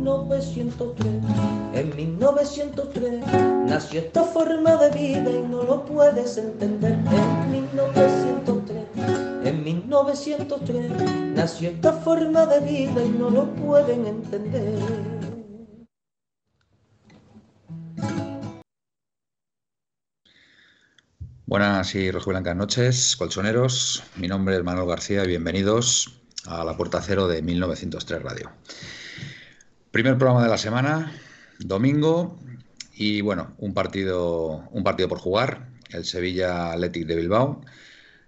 1903. En 1903 nació esta forma de vida y no lo puedes entender. En 1903, en 1903 nació esta forma de vida y no lo pueden entender. Buenas y blancas noches, colchoneros. Mi nombre es Manuel García y bienvenidos a la Puerta Cero de 1903 Radio. Primer programa de la semana, domingo, y bueno, un partido, un partido por jugar, el Sevilla Athletic de Bilbao.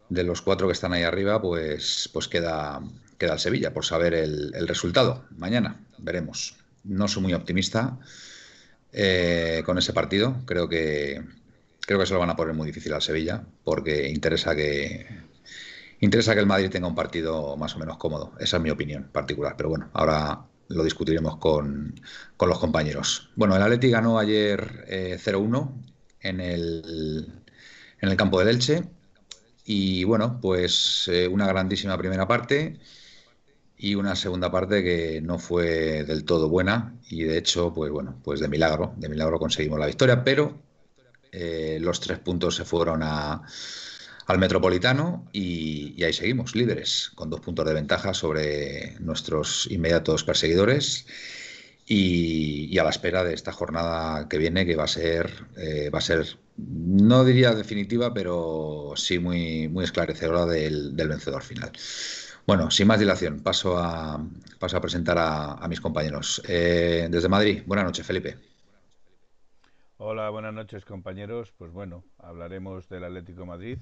De los cuatro que están ahí arriba, pues, pues queda, queda el Sevilla por saber el, resultado. Mañana veremos. No soy muy optimista eh, con ese partido. Creo que, creo que se lo van a poner muy difícil al Sevilla porque interesa que interesa que el Madrid tenga un partido más o menos cómodo. Esa es mi opinión particular. Pero bueno, ahora lo discutiremos con, los compañeros. Bueno, el Atleti ganó ayer 0-1 eh, en el, en el campo del Elche. Y bueno, pues eh, una grandísima primera parte y una segunda parte que no fue del todo buena y de hecho, pues bueno, pues de milagro, de milagro conseguimos la victoria, pero eh, los tres puntos se fueron a, al Metropolitano y, ahí seguimos, líderes, con dos puntos de ventaja sobre nuestros inmediatos perseguidores y, a la espera de esta jornada que viene, que va a ser, eh, va a ser no diría definitiva, pero sí muy, muy esclarecedora del, vencedor final. Bueno, sin más dilación, paso a, paso a presentar a, mis compañeros. Eh, desde Madrid, buenas noches, Felipe. Hola, buenas noches, compañeros. Pues bueno, hablaremos del Atlético Madrid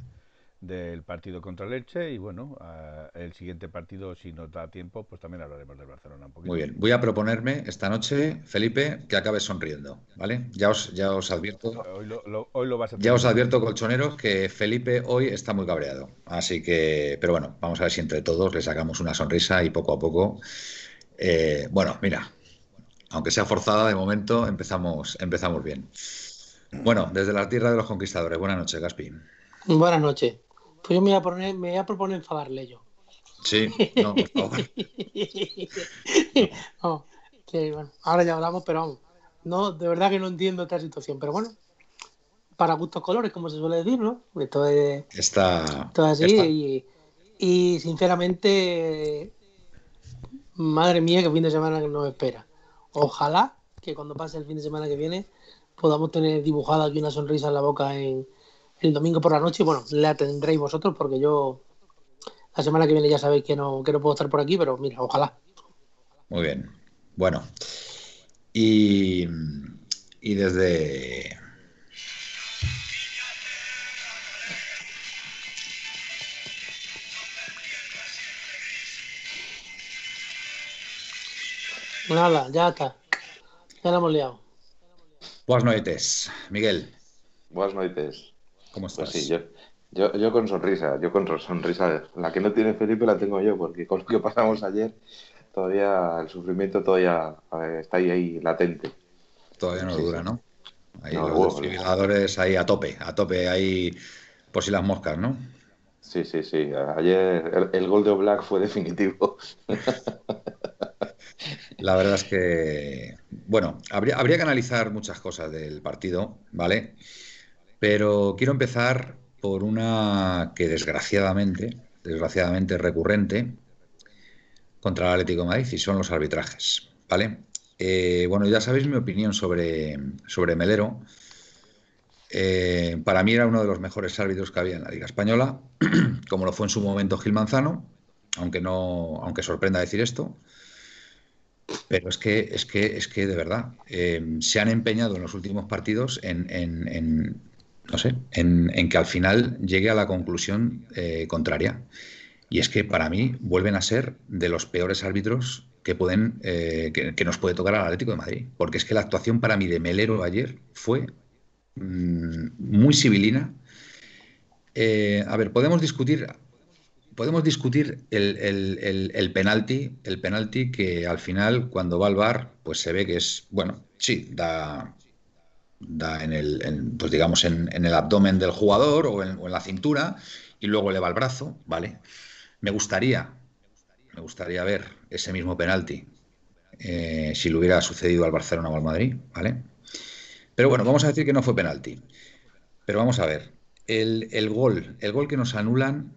del partido contra Leche y bueno, el siguiente partido, si nos da tiempo, pues también hablaremos del Barcelona un poquito. Muy bien, voy a proponerme esta noche, Felipe, que acabe sonriendo, ¿vale? Ya os, ya os advierto. Hoy lo, hoy lo vas a ya os advierto, colchoneros, que Felipe hoy está muy cabreado. Así que, pero bueno, vamos a ver si entre todos le sacamos una sonrisa y poco a poco. Eh, bueno, mira, aunque sea forzada de momento, empezamos, empezamos bien. Bueno, desde la tierra de los conquistadores. Buenas noches, Gaspi. Buenas noches. Pues yo me voy a, poner, me voy a proponer enfadarle yo. Sí, no, por favor. bueno, ahora ya hablamos, pero vamos. No, de verdad que no entiendo esta situación, pero bueno, para gustos colores, como se suele decir, ¿no? Esto es, está, así Y, sinceramente, madre mía, qué fin de semana que nos espera. Ojalá que cuando pase el fin de semana que viene podamos tener dibujada aquí una sonrisa en la boca en, el domingo por la noche. Bueno, la tendréis vosotros porque yo la semana que viene ya sabéis que no, que no puedo estar por aquí, pero mira, ojalá. Muy bien. Bueno. Y, y desde... Nada, ya está. Ya la hemos liado. Buenas noches, Miguel. Buenas noches. ¿Cómo pues estás? sí, yo, yo, con sonrisa, yo con sonrisa. La que no tiene Felipe la tengo yo, porque con lo que pasamos ayer, todavía el sufrimiento todavía está ahí, ahí latente. Todavía no dura, ¿no? Ahí los ahí a tope, a tope, ahí por si las moscas, ¿no? Sí, sí, sí. Ayer el, gol de Black fue definitivo. La verdad es que, bueno, habría, habría que analizar muchas cosas del partido, ¿vale? Pero quiero empezar por una que desgraciadamente, desgraciadamente recurrente contra el Atlético de Madrid y son los arbitrajes, ¿vale? Eh, bueno, ya sabéis mi opinión sobre, sobre Melero. Eh, para mí era uno de los mejores árbitros que había en la Liga Española, como lo fue en su momento Gil Manzano, aunque no, aunque sorprenda decir esto. Pero es que, es que, es que de verdad, eh, se han empeñado en los últimos partidos en, no sé, en, que al final llegue a la conclusión eh, contraria. Y es que para mí vuelven a ser de los peores árbitros que pueden eh, que, nos puede tocar al Atlético de Madrid. Porque es que la actuación para mí de Melero ayer fue mm, muy civilina. Eh, a ver, podemos discutir. Podemos discutir el, el, penalti, el penalti que al final, cuando va al bar, pues se ve que es, bueno, sí, da, da en el, pues digamos, en, el abdomen del jugador o en, la cintura y luego le va al brazo, ¿vale? Me gustaría, me gustaría ver ese mismo penalti eh, si le hubiera sucedido al Barcelona o al Madrid, ¿vale? Pero bueno, vamos a decir que no fue penalti. Pero vamos a ver, el, gol, el gol que nos anulan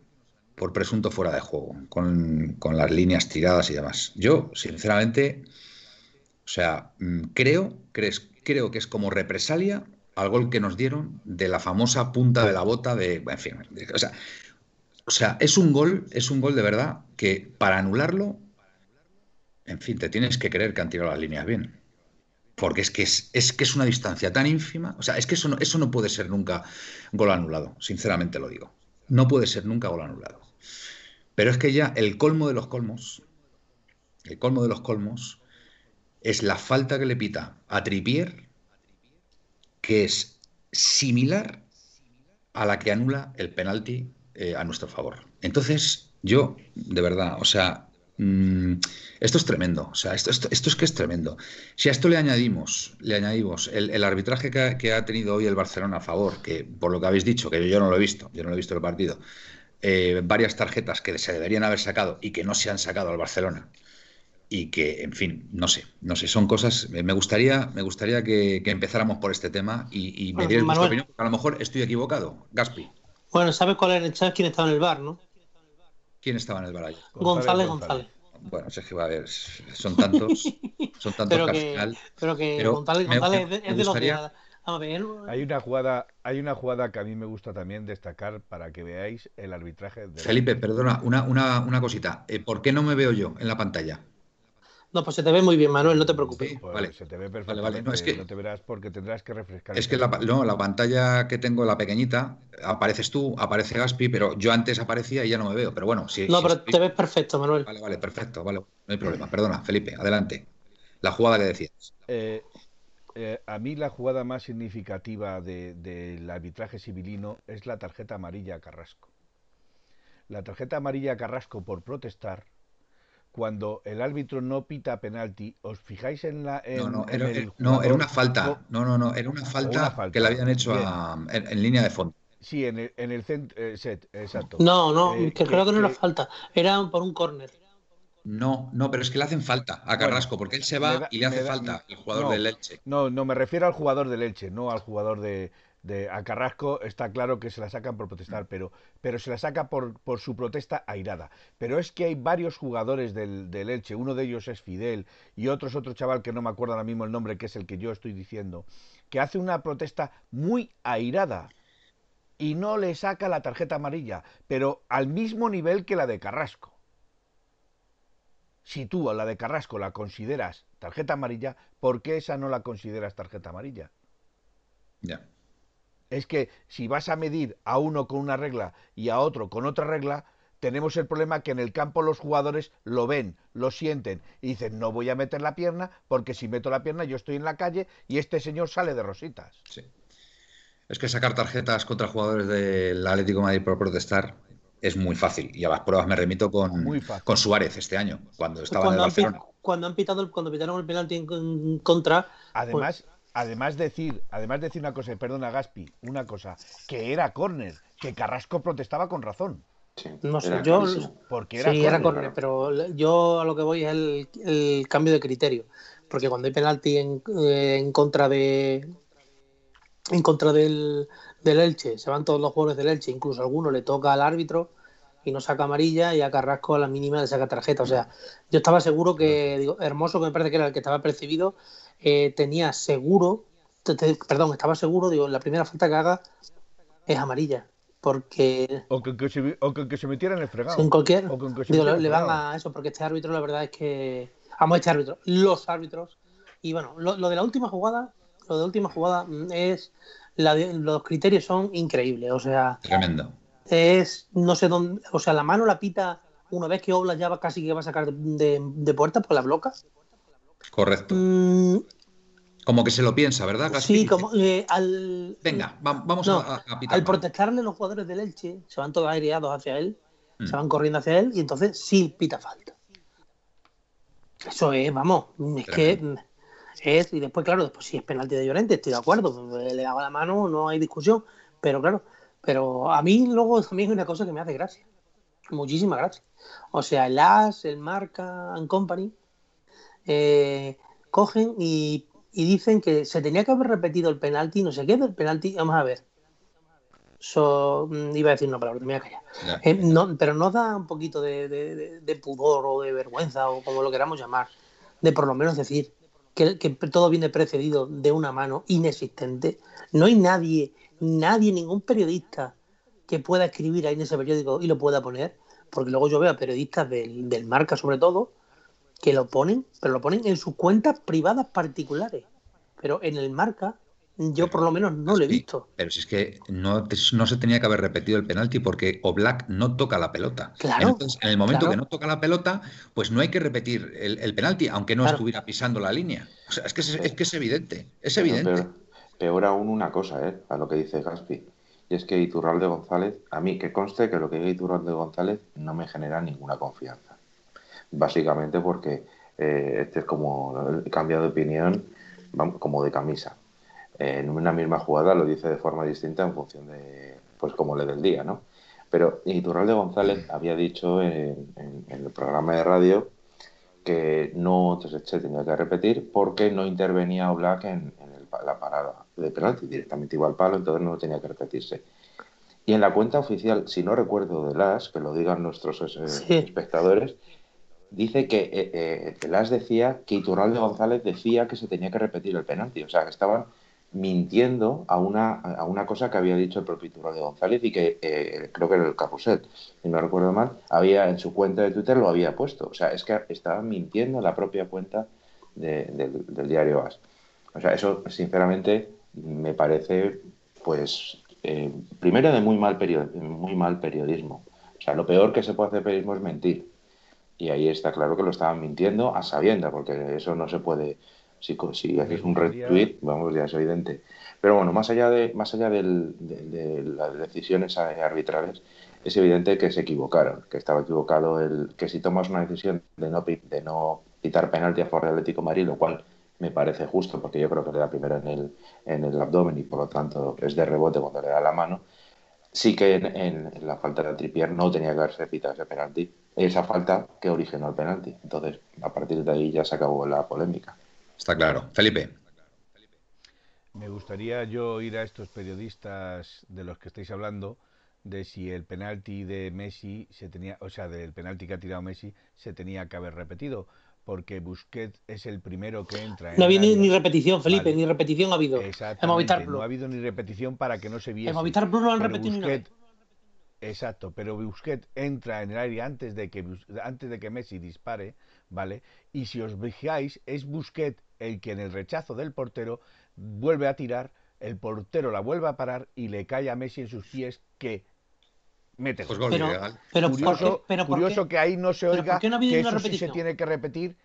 por presunto fuera de juego, con, con las líneas tiradas y demás. Yo, sinceramente, o sea, mm, creo, crees, creo que es como represalia al gol que nos dieron de la famosa punta de la bota de, en fin, o sea, es un gol, es un gol de verdad que para anularlo, en fin, te tienes que creer que han tirado las líneas bien. Porque es que es, es que es una distancia tan ínfima. O sea, es que eso no, eso no puede ser nunca gol anulado, sinceramente lo digo. No puede ser nunca gol anulado. Pero es que ya el colmo de los colmos, el colmo de los colmos, es la falta que le pita a Tripier, que es similar a la que anula el penalti eh, a nuestro favor. Entonces, yo, de verdad, o sea, mm, esto es tremendo, o sea, esto, esto, es que es tremendo. Si a esto le añadimos, le añadimos el, arbitraje que ha, tenido hoy el Barcelona a favor, que por lo que habéis dicho, que yo no lo he visto, yo no lo he visto el partido, eh, varias tarjetas que se deberían haber sacado y que no se han sacado al Barcelona, y que, en fin, no sé, no sé, son cosas. Me gustaría, me gustaría que, empezáramos por este tema y, me dierais vuestra opinión, porque a lo mejor estoy equivocado. Gaspi. Bueno, ¿sabes cuál era, sabes quién estaba en el bar, no? ¿Quién estaba en el bar ahí? González González. Bueno, es que va a ver, son tantos, son tantos pero que, pero que González, González es de los que hay una jugada, hay una jugada que a mí me gusta también destacar para que veáis el arbitraje. De... Felipe, perdona, una, una, una cosita. Eh, ¿Por qué no me veo yo en la pantalla? No, pues se te ve muy bien, Manuel, no te preocupes. Pues vale. Se te ve perfectamente. Vale, vale. No, es que, no te verás porque tendrás que refrescar. Es que la, no, la pantalla que tengo, la pequeñita, apareces tú, aparece Gaspi, pero yo antes aparecía y ya no me veo. Pero bueno, sí. No, pero te ves perfecto, Manuel. Vale, vale, perfecto, vale. No hay problema. Perdona, Felipe, adelante. La jugada que decías. Eh, eh, a mí la jugada más significativa del arbitraje civilino es la tarjeta amarilla a Carrasco. La tarjeta amarilla a Carrasco por protestar cuando el árbitro no pita penalti, ¿os fijáis en la... no, no, era, no, era una falta. No, no, no, era una falta, que le habían hecho en, línea de fondo. Sí, en el, en el eh, set, exacto. No, no, eh, que creo que no era falta, era por un córner. No, no, pero es que le hacen falta a Carrasco, porque él se va y le hace falta el jugador del Elche. No, no, me refiero al jugador del Elche, no al jugador de, de, a Carrasco está claro que se la sacan por protestar, pero, pero se la saca por, por su protesta airada. Pero es que hay varios jugadores del, del, Elche, uno de ellos es Fidel y otro es otro chaval que no me acuerdo ahora mismo el nombre, que es el que yo estoy diciendo, que hace una protesta muy airada y no le saca la tarjeta amarilla, pero al mismo nivel que la de Carrasco. Si tú a la de Carrasco la consideras tarjeta amarilla, ¿por qué esa no la consideras tarjeta amarilla? Ya es que si vas a medir a uno con una regla y a otro con otra regla, tenemos el problema que en el campo los jugadores lo ven, lo sienten y dicen, no voy a meter la pierna porque si meto la pierna yo estoy en la calle y este señor sale de rositas. Sí. Es que sacar tarjetas contra jugadores del Atlético de Madrid por protestar es muy fácil. Y a las pruebas me remito con, con Suárez este año, cuando estaba en el Barcelona. cuando han pitado, cuando pitaron el penalti en, contra. Además, además decir, además decir una cosa, perdona Gaspi, una cosa, que era córner, que Carrasco protestaba con razón. no sé, yo porque era sí, era córner, pero yo a lo que voy es el, cambio de criterio, porque cuando hay penalti en, eh, en contra de en contra del, del, Elche, se van todos los jugadores del Elche, incluso alguno le toca al árbitro y no saca amarilla y a Carrasco a la mínima le saca tarjeta. O sea, yo estaba seguro que, digo, Hermoso, que me parece que era el que estaba percibido, eh, tenía seguro, perdón, estaba seguro, digo, la primera falta que haga es amarilla. Porque. O que, se, o que, se metiera en el fregado. En cualquier. digo, le, van a eso, porque este árbitro, la verdad es que. Vamos, este árbitro, los árbitros. Y bueno, lo, de la última jugada, lo de la última jugada es. los criterios son increíbles, o sea. Tremendo. Es, no sé dónde, o sea, la mano la pita una vez que Obla ya va casi que va a sacar de, de, puerta, pues la bloca. Correcto. Mm, como que se lo piensa, ¿verdad? Sí, como eh, al. Venga, vamos a, a, Al protestarle los jugadores del Elche, se van todos aireados hacia él, mm. se van corriendo hacia él y entonces sí pita falta. Eso es, vamos, es que es, y después, claro, después si es penalti de Llorente, estoy de acuerdo, le daba la mano, no hay discusión, pero claro, pero a mí luego también hay una cosa que me hace gracia, muchísima gracia. O sea, el As, el Marca and Company, eh, cogen y, dicen que se tenía que haber repetido el penalti, no sé qué del penalti, vamos a ver. Mm, iba a decir una palabra, me voy a callar. Eh, no, pero nos da un poquito de, pudor o de vergüenza o como lo queramos llamar, de por lo menos decir que, que todo viene precedido de una mano inexistente. No hay nadie nadie, ningún periodista que pueda escribir ahí en ese periódico y lo pueda poner, porque luego yo veo a periodistas del, del marca sobre todo, que lo ponen, pero lo ponen en sus cuentas privadas particulares. Pero en el marca yo por lo menos no lo he visto. Pero si es que no, no, se tenía que haber repetido el penalti porque Oblak no toca la pelota. Claro, Entonces, en el momento que no toca la pelota, pues no hay que repetir el, penalti, aunque no estuviera pisando la línea. O sea, es que es, que es evidente, es evidente. Peor aún una cosa, ¿eh? A lo que dice Gaspi. Y es que Iturralde González, a mí que conste que lo que diga Iturralde González no me genera ninguna confianza. Básicamente porque eh, este es como he cambiado de opinión como de camisa. en una misma jugada lo dice de forma distinta en función de, pues como le del día, ¿no? Pero Iturralde González había dicho en, el programa de radio que no se tenía que repetir porque no intervenía Black en, la parada de penalti, directamente igual palo, entonces no tenía que repetirse. Y en la cuenta oficial, si no recuerdo de las, que lo digan nuestros eh, espectadores, dice que eh, eh decía que Iturralde González decía que se tenía que repetir el penalti, o sea, que estaban mintiendo a una, a una cosa que había dicho el propio Iturralde González y que eh, creo que era el carrusel, si no recuerdo mal, había en su cuenta de Twitter lo había puesto, o sea, es que estaban mintiendo en la propia cuenta del, diario AS. O sea, eso sinceramente me parece, pues, eh, primero de muy mal, muy mal periodismo. O sea, lo peor que se puede hacer periodismo es mentir. Y ahí está claro que lo estaban mintiendo a sabienda, porque eso no se puede. Si, si haces un retweet, vamos, ya es evidente. Pero bueno, más allá de, más allá de, las decisiones arbitrales, es evidente que se equivocaron, que estaba equivocado el que si tomas una decisión de no, de no pitar penalti a favor del Atlético Madrid, lo cual me parece justo, porque yo creo que le da primero en el, en el abdomen y por lo tanto es de rebote cuando le da la mano. Sí que en, la falta de Tripier no tenía que haberse pitado ese penalti, esa falta que originó el penalti. Entonces, a partir de ahí ya se acabó la polémica. Está claro. Felipe. Me gustaría yo ir a estos periodistas de los que estáis hablando de si el penalti de Messi se tenía, o sea, del penalti que ha tirado Messi se tenía que haber repetido porque Busquets es el primero que entra. no ha habido ni, repetición, Felipe, ni repetición ha habido. No ha habido ni repetición para que no se viese. En Movistar Plus no han repetido ni Exacto, pero Busquets entra en el aire antes de que antes de que Messi dispare, ¿vale? Y si os fijáis, es Busquets el que en el rechazo del portero vuelve a tirar, el portero la vuelve a parar y le cae a Messi en sus pies que mete pues pero, curioso, curioso que ahí no se oiga que eso sí se tiene que repetir.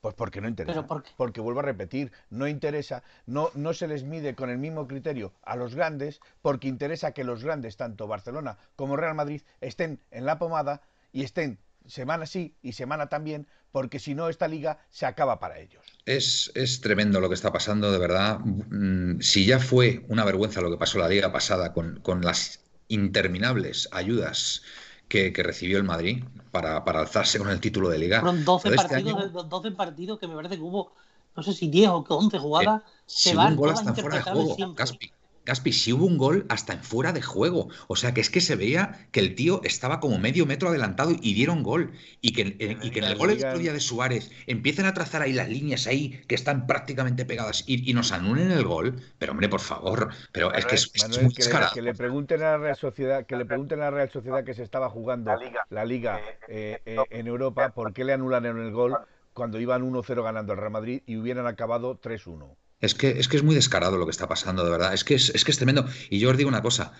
Pues porque no interesa. Porque vuelvo a repetir, no interesa, no, no se les mide con el mismo criterio a los grandes, porque interesa que los grandes, tanto Barcelona como Real Madrid, estén en la pomada y estén semana sí y semana también, porque si no esta liga se acaba para ellos. Es, es, tremendo lo que está pasando, de verdad. Mm, si ya fue una vergüenza lo que pasó la liga pasada con, con las interminables ayudas que, recibió el Madrid para, para, alzarse con el título de liga. Fueron 12 este partidos, 12 partidos que me parece que hubo, no sé si 10 o 11 jugadas. Eh, si un gol hasta fuera de juego, Caspi. Gaspi, si hubo un gol hasta en fuera de juego. O sea, que es que se veía que el tío estaba como medio metro adelantado y dieron gol. Y que, y que en el gol de de Suárez empiecen a trazar ahí las líneas ahí que están prácticamente pegadas y, nos anulen el gol. Pero hombre, por favor. Pero es que es, muy que, le, que le pregunten a la Real Sociedad, que le pregunten a la Real Sociedad que se estaba jugando la Liga, eh, eh, en Europa, ¿por qué le anularon el gol cuando iban 1-0 ganando el Real Madrid y hubieran acabado 3-1? Es que, es que es muy descarado lo que está pasando, de verdad. Es que es, que es tremendo. Y yo os digo una cosa.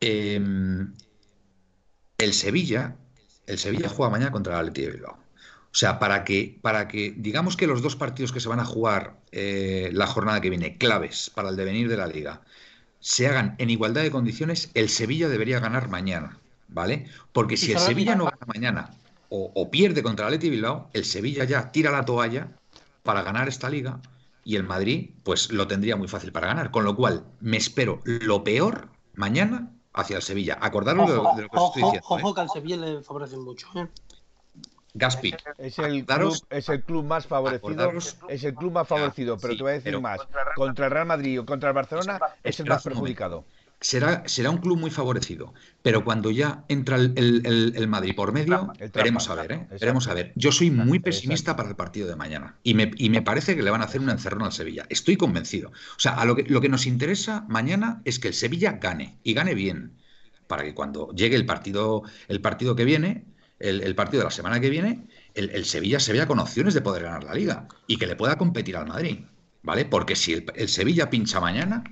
Em, el Sevilla el Sevilla juega mañana contra el Atleti de Bilbao. O sea, para que, para que digamos que los dos partidos que se van a jugar eh, la jornada que viene, claves para el devenir de la liga, se hagan en igualdad de condiciones, el Sevilla debería ganar mañana, ¿vale? Porque si el Sevilla no gana mañana o, pierde contra el Atleti Bilbao, el Sevilla ya tira la toalla para ganar esta liga y el Madrid pues lo tendría muy fácil para ganar. Con lo cual, me espero lo peor mañana hacia el Sevilla. Acordaros de, lo que estoy diciendo. Ojo, ¿eh? que al Sevilla le favorece mucho. ¿eh? Gaspi. Es el, club, es el club más favorecido. Es el club más favorecido, pero te voy a decir más. Contra el Real Madrid o contra el Barcelona es el más perjudicado. Será, será un club muy favorecido, pero cuando ya entra el, Madrid por medio, veremos a ver, ¿eh? veremos a ver. Yo soy muy pesimista para el partido de mañana y me, y me, parece que le van a hacer un encerrón al Sevilla. Estoy convencido. O sea, a lo que, lo que nos interesa mañana es que el Sevilla gane y gane bien, para que cuando llegue el partido, el partido que viene, el, partido de la semana que viene, el, Sevilla se vea con opciones de poder ganar la liga y que le pueda competir al Madrid. ¿Vale? Porque si el, Sevilla pincha mañana,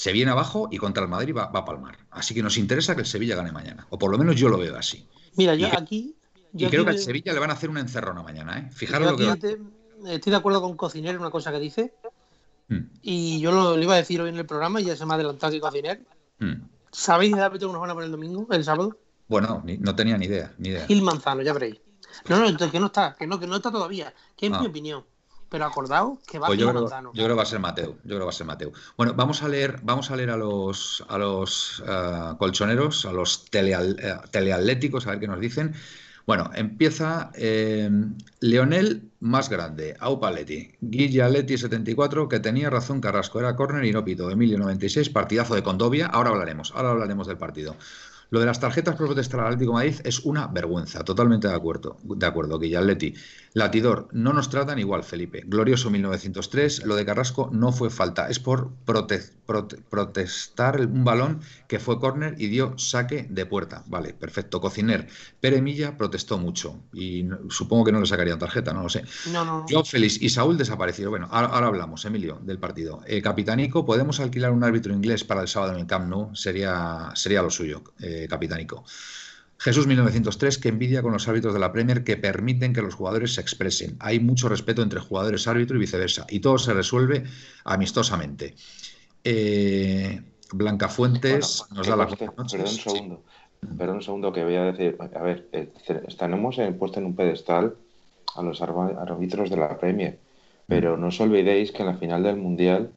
se viene abajo y contra el Madrid va, a palmar. Así que nos interesa que el Sevilla gane mañana. O por lo menos yo lo veo así. Mira, yo aquí. y creo que al Sevilla le van a hacer un encerrona mañana, ¿eh? Fijaros lo que. estoy de acuerdo con Cociner en una cosa que dice. Hmm. Y yo lo, iba a decir hoy en el programa y ya se me ha adelantado que Cociner. Hmm. ¿Sabéis de árbitro que nos van a poner el domingo, el sábado? Bueno, no tenía ni idea, ni idea. Gil Manzano, ya veréis. No, no, que no está, que no, que no está todavía. Que es mi ah. opinión. Pero acordaos que va pues yo Manzano. Yo creo que va a ser Mateo. Yo creo que va a ser Mateo. Bueno, vamos a leer, vamos a leer a los a los eh, colchoneros, a los eh, teleatléticos, a ver qué nos dicen. Bueno, empieza eh, Leonel más grande, Aupaletti, Guillaletti 74, que tenía razón Carrasco, era córner y no pito, Emilio 96, partidazo de Condovia, ahora hablaremos, ahora hablaremos del partido. Lo de las tarjetas por protestar al Atlético Madrid es una vergüenza, totalmente de acuerdo, de acuerdo, Guillaletti. Latidor, no nos tratan igual, Felipe. Glorioso 1903, lo de Carrasco no fue falta, es por protestar un balón que fue córner y dio saque de puerta. Vale, perfecto. Cociner, Pere Milla protestó mucho y supongo que no le sacarían tarjeta, no lo sé. No, no. Yo, Félix y Saúl desaparecido. Bueno, ahora, hablamos, Emilio, del partido. Eh, Capitánico, ¿podemos alquilar un árbitro inglés para el sábado en el Camp Nou? Sería, sería lo suyo, eh, Capitánico. Jesús 1903, que envidia con los árbitros de la Premier que permiten que los jugadores se expresen. Hay mucho respeto entre jugadores, árbitro y viceversa. Y todo se resuelve amistosamente. Eh, Blanca Fuentes nos da la Perdón un segundo. Perdón un segundo que voy a decir. A ver, eh, tenemos puesto en un pedestal a los árbitros de la Premier. Pero no os olvidéis que en la final del Mundial,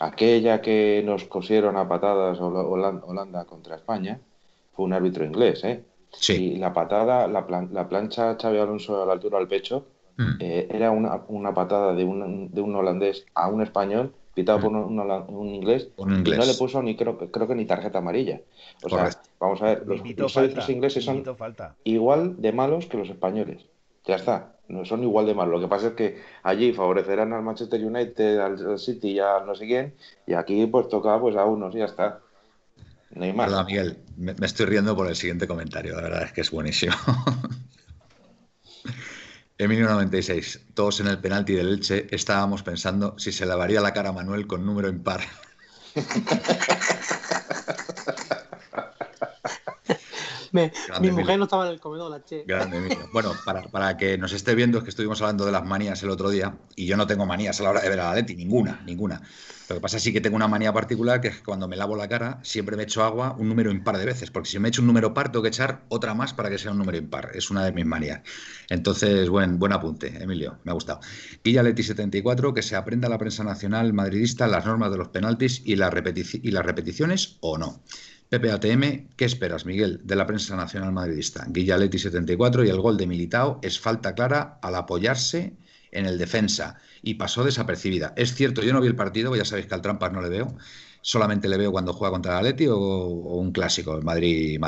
aquella que nos cosieron a patadas Holanda contra España, fue un árbitro inglés, ¿eh? Sí. Y la patada, la, la plancha Xavi Alonso a la altura del pecho, mm. eh, era una, una, patada de un, de un holandés a un español, pitado mm. por un, inglés, y no le puso ni creo, creo que ni tarjeta amarilla. O sea, vamos a ver, los, los ingleses son igual de malos que los españoles. Ya está, no son igual de malos. Lo que pasa es que allí favorecerán al Manchester United, al City y a no sé quién, y aquí pues toca pues a unos y ya está. Hola, Miguel. Me, estoy riendo por el siguiente comentario. La verdad es que es buenísimo. Emilio 96. Todos en el penalti del Elche estábamos pensando si se lavaría la cara a Manuel con número impar. mi mujer no estaba en el comedor, la che. Grande, Bueno, para, que nos esté viendo, es que estuvimos hablando de las manías el otro día, y yo no tengo manías a la hora de ver a la Leti, ninguna, ninguna. Lo que pasa es sí que tengo una manía particular, que es que cuando me lavo la cara, siempre me echo agua un número impar de veces, porque si me echo un número par, tengo que echar otra más para que sea un número impar. Es una de mis manías. Entonces, buen, buen apunte, Emilio, me ha gustado. Guilla Leti 74, que se aprenda la prensa nacional madridista las normas de los penaltis y, las y las repeticiones o no. PPATM, ¿qué esperas, Miguel, de la prensa nacional madridista? Guillaletti 74 y el gol de Militao es falta clara al apoyarse en el defensa y pasó desapercibida. Es cierto, yo no vi el partido, ya sabéis que al Trampas no le veo, solamente le veo cuando juega contra el Atleti o, un clásico, el Madrid,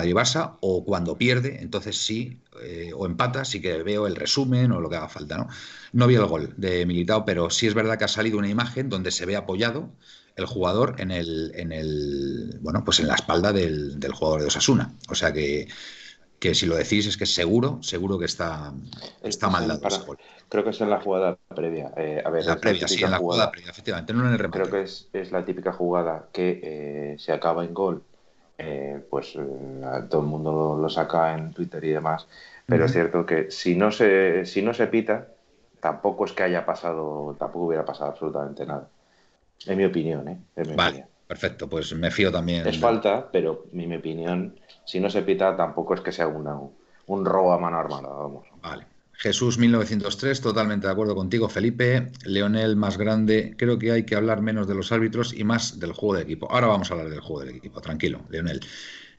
o cuando pierde, entonces sí, eh, o empata, sí que veo el resumen o lo que haga falta, ¿no? No vi el gol de Militao, pero sí es verdad que ha salido una imagen donde se ve apoyado el jugador en el, en el bueno, pues en la espalda del, jugador de Osasuna. O sea que, que, si lo decís es que seguro, seguro que está, está mal dado. creo que es en la jugada previa. Eh, a ver, la previa, sí, en la jugada, previa, efectivamente, no en el remate. Creo que es, es la típica jugada que eh, se acaba en gol eh, pues eh, todo el mundo lo, saca en Twitter y demás. Pero es cierto que si no se, si no se pita, tampoco es que haya pasado, tampoco hubiera pasado absolutamente nada. En mi opinión, ¿eh? vale, perfecto, pues me fío también. Es falta, pero en mi opinión, si no se pita, tampoco es que sea una, un robo a mano armada, vamos. Vale. Jesús 1903, totalmente de acuerdo contigo, Felipe. Leonel más grande, creo que hay que hablar menos de los árbitros y más del juego de equipo. Ahora vamos a hablar del juego del equipo, tranquilo, Leonel.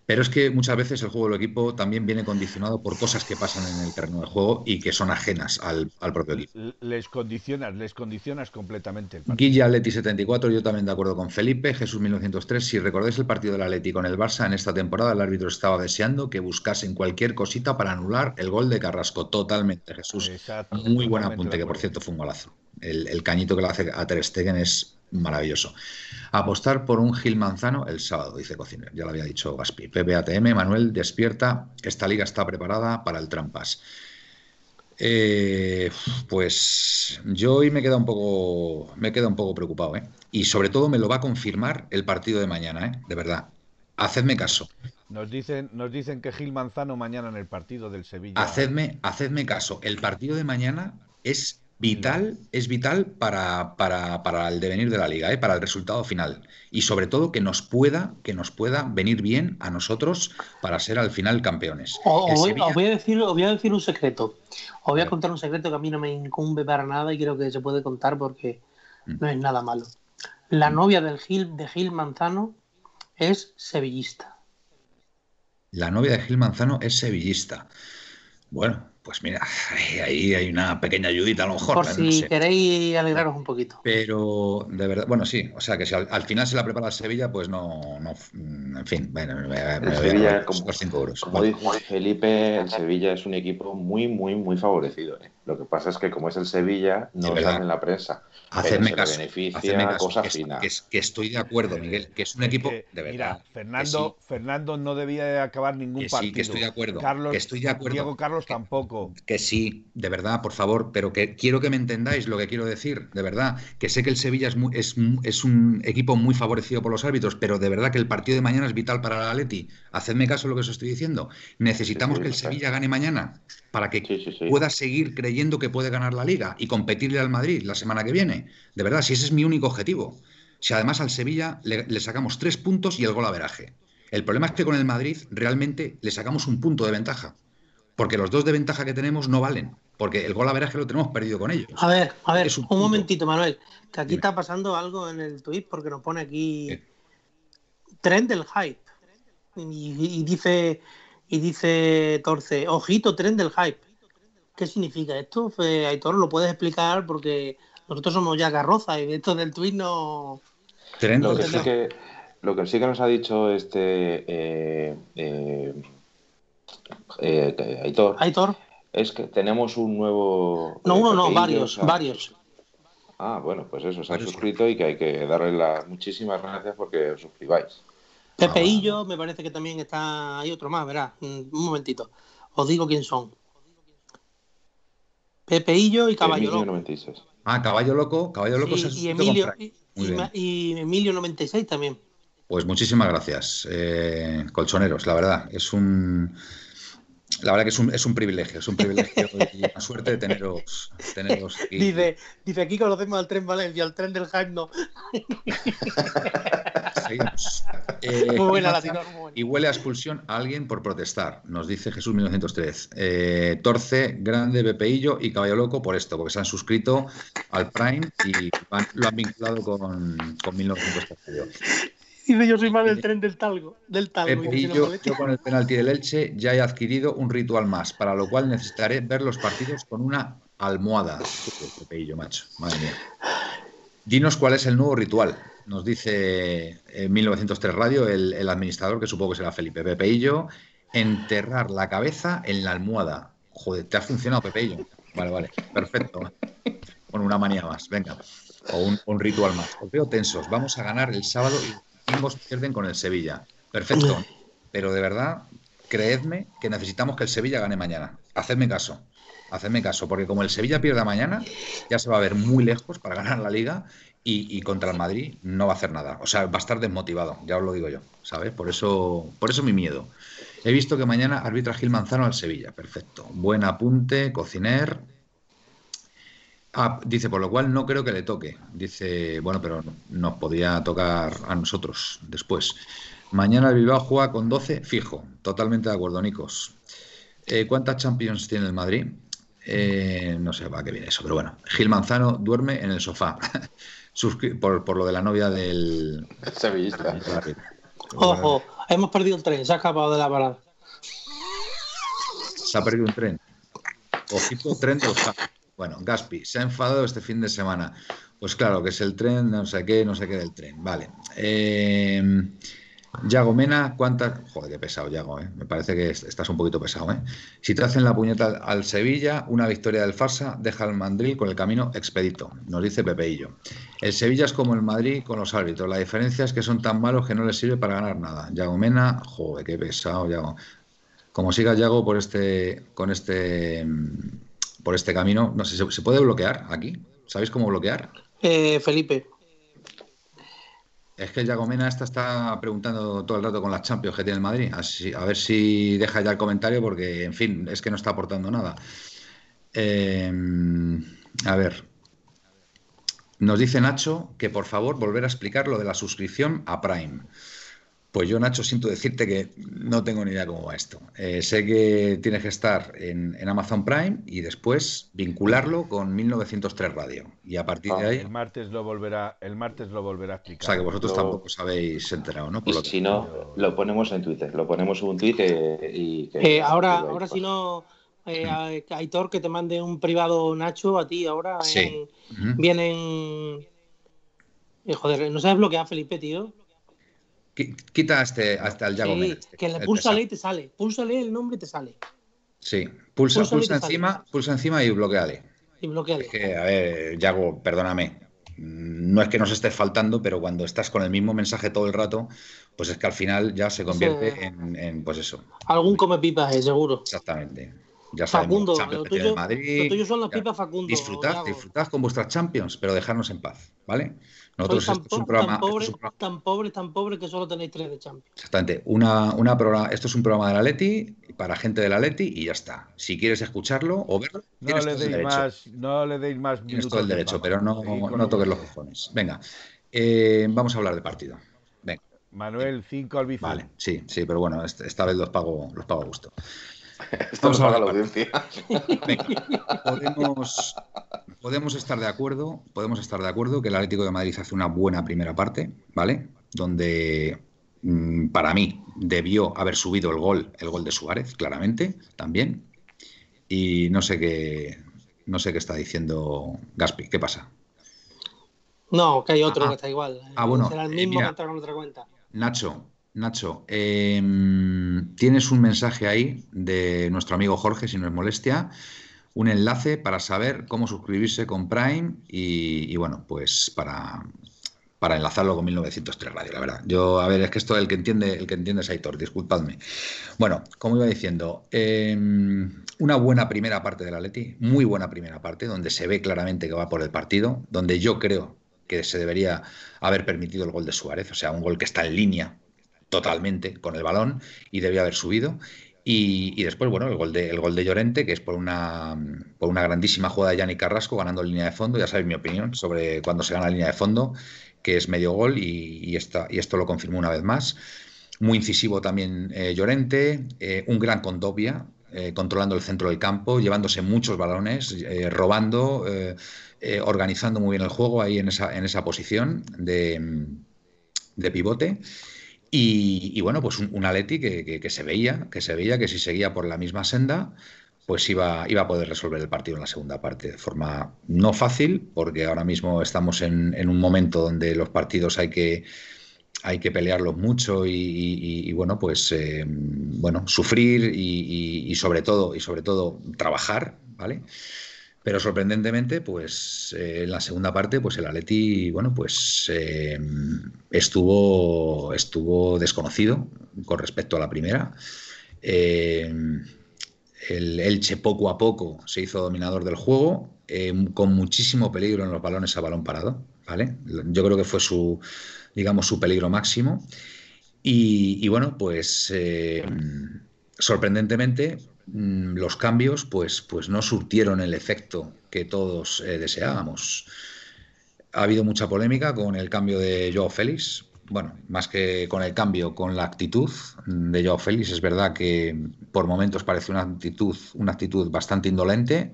Pero es que muchas veces el juego del equipo también viene condicionado por cosas que pasan en el terreno de juego y que son ajenas al, propio equipo. Les condicionas, les condicionas completamente. El Guilla Atleti 74, yo también de acuerdo con Felipe. Jesús 1903, si recordáis el partido del Atleti con el Barça en esta temporada, el árbitro estaba deseando que buscasen cualquier cosita para anular el gol de Carrasco. Totalmente, Jesús. Muy buen apunte, que por cierto fue un golazo. El, el, cañito que le hace a Ter Stegen es maravilloso. Apostar por un Gil Manzano el sábado, dice Cociner. Ya lo había dicho Gaspi. PPATM, Manuel, despierta. Esta liga está preparada para el trampas. Eh, pues yo hoy me queda un poco, me queda un poco preocupado, ¿eh? Y sobre todo me lo va a confirmar el partido de mañana, ¿eh? De verdad. Hacedme caso. Nos dicen, nos dicen que Gil Manzano mañana en el partido del Sevilla. Hacedme, hacedme caso. El partido de mañana es vital, es vital para, para, el devenir de la liga, ¿eh? para el resultado final. Y sobre todo que nos pueda, que nos pueda venir bien a nosotros para ser al final campeones. Os, voy, a decir, voy a decir un secreto. Os voy a contar un secreto que a mí no me incumbe para nada y creo que se puede contar porque mm. no es nada malo. La mm. novia del Gil, de Gil Manzano es sevillista. La novia de Gil Manzano es sevillista. Bueno, pues mira, ahí hay una pequeña ayudita a lo mejor. Por si queréis alegraros un poquito. Pero de verdad, bueno, sí, o sea que si al, final se la prepara Sevilla, pues no, no en fin, bueno, me, me Sevilla, como, euros. Como dice Felipe, el Sevilla es un equipo muy, muy, muy favorecido. ¿eh? Lo que pasa es que como es el Sevilla, no sale en la prensa. Hacerme caso, beneficia cosa que, que, estoy de acuerdo, Miguel, que es un equipo de verdad. Mira, Fernando, Fernando no debía acabar ningún partido. Sí, que estoy de acuerdo. Carlos, que estoy de acuerdo. Diego Carlos tampoco. Que sí, de verdad, por favor, pero que quiero que me entendáis lo que quiero decir, de verdad, que sé que el Sevilla es, es, es un equipo muy favorecido por los árbitros, pero de verdad que el partido de mañana es vital para la Atleti. Hacedme caso de lo que os estoy diciendo. Necesitamos que el Sevilla gane mañana para que pueda seguir creyendo que puede ganar la liga y competirle al Madrid la semana que viene. De verdad, si ese es mi único objetivo. Si además al Sevilla le, sacamos tres puntos y el gol a veraje. El problema es que con el Madrid realmente le sacamos un punto de ventaja. Porque los dos de ventaja que tenemos no valen. Porque el gol a veraje lo tenemos perdido con ellos. A ver, a ver, un, momentito, Manuel. Que aquí está pasando algo en el tweet porque nos pone aquí tren del hype. y dice y dice Torce, ojito, tren del hype. ¿Qué significa esto? Aitor, ¿lo puedes explicar? Porque nosotros somos ya carroza y esto del tweet no... lo, que sí que, lo que sí que nos ha dicho este eh, eh, eh, Aitor, Aitor es que tenemos un nuevo... No, uno no, varios, varios. Ah, bueno, pues eso, se ha suscrito y que hay que darle las muchísimas gracias porque os suscribáis. Pepeillo, ah, me parece que también está. Hay otro más, verá. Un momentito. Os digo quién son. Pepeillo y Caballo Loco. 96. Ah, Caballo Loco. Caballo Loco y, Emilio, y, Emilio 96 también. Pues muchísimas gracias, eh, colchoneros. La verdad, es un la verdad que es un, es un privilegio, es un privilegio y una suerte de teneros, teneros aquí. Dice, dice, aquí conocemos al tren Valencia, al tren del Hype no. Seguimos. Eh, muy buena y huele a expulsión a alguien por protestar, nos dice Jesús 1903. Eh, Torce, Grande, Bepeillo y Caballo Loco por esto, porque se han suscrito al Prime y lo han vinculado con, con 1932. Dice yo soy más del tren del talgo. Del talgo yo, yo, con el penalti del Elche ya he adquirido un ritual más, para lo cual necesitaré ver los partidos con una almohada. Pepeillo, macho. Madre mía. Dinos cuál es el nuevo ritual. Nos dice en 1903 Radio el, administrador, que supongo que será Felipe Pepeillo, enterrar la cabeza en la almohada. Joder, te ha funcionado, Pepeillo. Vale, vale, perfecto. Con una manía más, venga. O un, un ritual más. Os veo tensos. Vamos a ganar el sábado y ambos pierden con el Sevilla. Perfecto. Pero de verdad, creedme que necesitamos que el Sevilla gane mañana. Hacedme caso. Hacedme caso, porque como el Sevilla pierda mañana, ya se va a ver muy lejos para ganar la liga y, contra el Madrid no va a hacer nada. O sea, va a estar desmotivado, ya os lo digo yo, ¿sabes? Por eso, por eso mi miedo. He visto que mañana arbitra Gil Manzano al Sevilla, perfecto. Buen apunte, cociner. Ah, dice, por lo cual no creo que le toque. Dice, bueno, pero nos podría tocar a nosotros después. Mañana el Bilbao juega con 12, fijo. Totalmente de acuerdo, Nicos. Eh, ¿Cuántas Champions tiene el Madrid? Eh, no sé para qué viene eso, pero bueno. Gil Manzano duerme en el sofá. por, lo de la novia del. Sevillista. Ojo, hemos perdido el tren, se ha escapado de la parada. Se ha perdido un tren. Ojito, tren de Bueno, Gaspi, se ha enfadado este fin de semana. Pues claro, que es el tren, no sé qué, no sé qué del tren. Vale. Eh, Yago Mena, ¿cuántas? Joder, qué pesado, Yago, ¿eh? Me parece que estás un poquito pesado, ¿eh? Si te hacen la puñeta al Sevilla, una victoria del Farsa deja al Mandril con el camino expedito, nos dice Pepeillo. El Sevilla es como el Madrid con los árbitros. La diferencia es que son tan malos que no les sirve para ganar nada. Yago Mena, joder, qué pesado, Yago. Como siga Yago por este, con este, por este camino, no sé, ¿se puede bloquear aquí? ¿Sabéis cómo bloquear? Eh, Felipe. Es que Yagomena esta está preguntando todo el rato con las Champions que tiene el Madrid. a ver si deja ya el comentario porque, en fin, es que no está aportando nada. Em, a ver. Nos dice Nacho que por favor volver a explicar lo de la suscripción a Prime. Pues yo, Nacho, siento decirte que no tengo ni idea cómo va esto. Eh, sé que tienes que estar en, Amazon Prime y después vincularlo con 1903 Radio. Y a partir de ah, ahí. El martes lo volverá, el martes lo volverá a explicar. O sea que vosotros tampoco os habéis enterado, ¿no? y si no, lo ponemos en Twitter. Lo ponemos en un tweet eh, y. Eh, ahora, ahora si no. Eh, Aitor, que te mande un privado Nacho a ti ahora. Sí. Vienen. joder, ¿no sabes bloquear, Felipe, tío? Quita este, hasta el Yago sí, Que le pulsa y te sale. Púlsale el nombre y te sale. Sí, pulsa, pulsa encima, pulsa encima y bloqueale. Y bloqueale. Es que, a ver, Yago, perdóname. No es que nos estés faltando, pero cuando estás con el mismo mensaje todo el rato, pues es que al final ya se convierte en, pues eso. Algún come pipas, eh, seguro. Exactamente. Ya Facundo, lo tuyo, Madrid, lo tuyo, son las pipas Facundo. Disfrutad, disfrutad con vuestras Champions, pero dejarnos en paz, ¿vale? Nosotros tan, es un programa, tan, pobre, tan pobre, tan pobre que solo tenéis tres de Champions. Exactamente. Una, una programa, esto es un programa de la Leti para gente de la Leti y ya está. Si quieres escucharlo o verlo, no le deis más, no le deis más Tienes todo el derecho, pero no, no toques los cojones. Venga, eh, vamos a hablar de partido. Venga. Manuel, 5 al bici. Vale, sí, sí, pero bueno, esta vez los pago, los pago a gusto. Esto paga la audiencia. podemos, podemos estar de acuerdo, podemos estar de acuerdo que el Atlético de Madrid hace una buena primera parte, ¿vale? Donde mm, para mí debió haber subido el gol, el gol de Suárez, claramente, también. Y no sé qué, no sé qué está diciendo Gaspi. ¿Qué pasa? No, que hay otro ah, que está igual. Ah, bueno. Será el mismo que con otra cuenta. Nacho, Nacho, em, tienes un mensaje ahí de nuestro amigo Jorge, si no es molestia, un enlace para saber cómo suscribirse con Prime y, bueno, pues para, para enlazarlo con 1903 Radio, la verdad. Yo, a ver, es que esto el que entiende, el que entiende es Aitor, disculpadme. Bueno, como iba diciendo, em, una buena primera parte de la Leti, muy buena primera parte, donde se ve claramente que va por el partido, donde yo creo que se debería haber permitido el gol de Suárez, o sea, un gol que está en línea totalmente con el balón y debía haber subido. Y, después, bueno, el gol, de, el gol de Llorente, que es por una, por una grandísima jugada de Yanni Carrasco ganando línea de fondo. Ya sabéis mi opinión sobre cuando se gana línea de fondo, que es medio gol y, esta, y esto lo confirmó una vez más. Muy incisivo también eh, Llorente, eh, un gran Condovia, eh, controlando el centro del campo, llevándose muchos balones, robando, organizando muy bien el juego ahí en esa, en esa posición de pivote. Y, bueno, pues un, un Atleti que, se veía, que se veía que si seguía por la misma senda, pues iba, iba a poder resolver el partido en la segunda parte de forma no fácil, porque ahora mismo estamos en, un momento donde los partidos hay que, hay que pelearlos mucho y, bueno, pues eh, bueno, sufrir y, sobre todo, y sobre todo trabajar, ¿vale? Pero sorprendentemente, pues eh, en la segunda parte, pues el Atleti, bueno, pues eh, estuvo, estuvo desconocido con respecto a la primera. Eh, el Elche poco a poco se hizo dominador del juego, con muchísimo peligro en los balones a balón parado. ¿vale? Yo creo que fue su, digamos, su peligro máximo. Y, bueno, pues sorprendentemente los cambios pues, pues no surtieron el efecto que todos eh, deseábamos. Ha habido mucha polémica con el cambio de Joao Félix. Bueno, más que con el cambio, con la actitud de Joao Félix. Es verdad que por momentos parece una actitud, una actitud bastante indolente.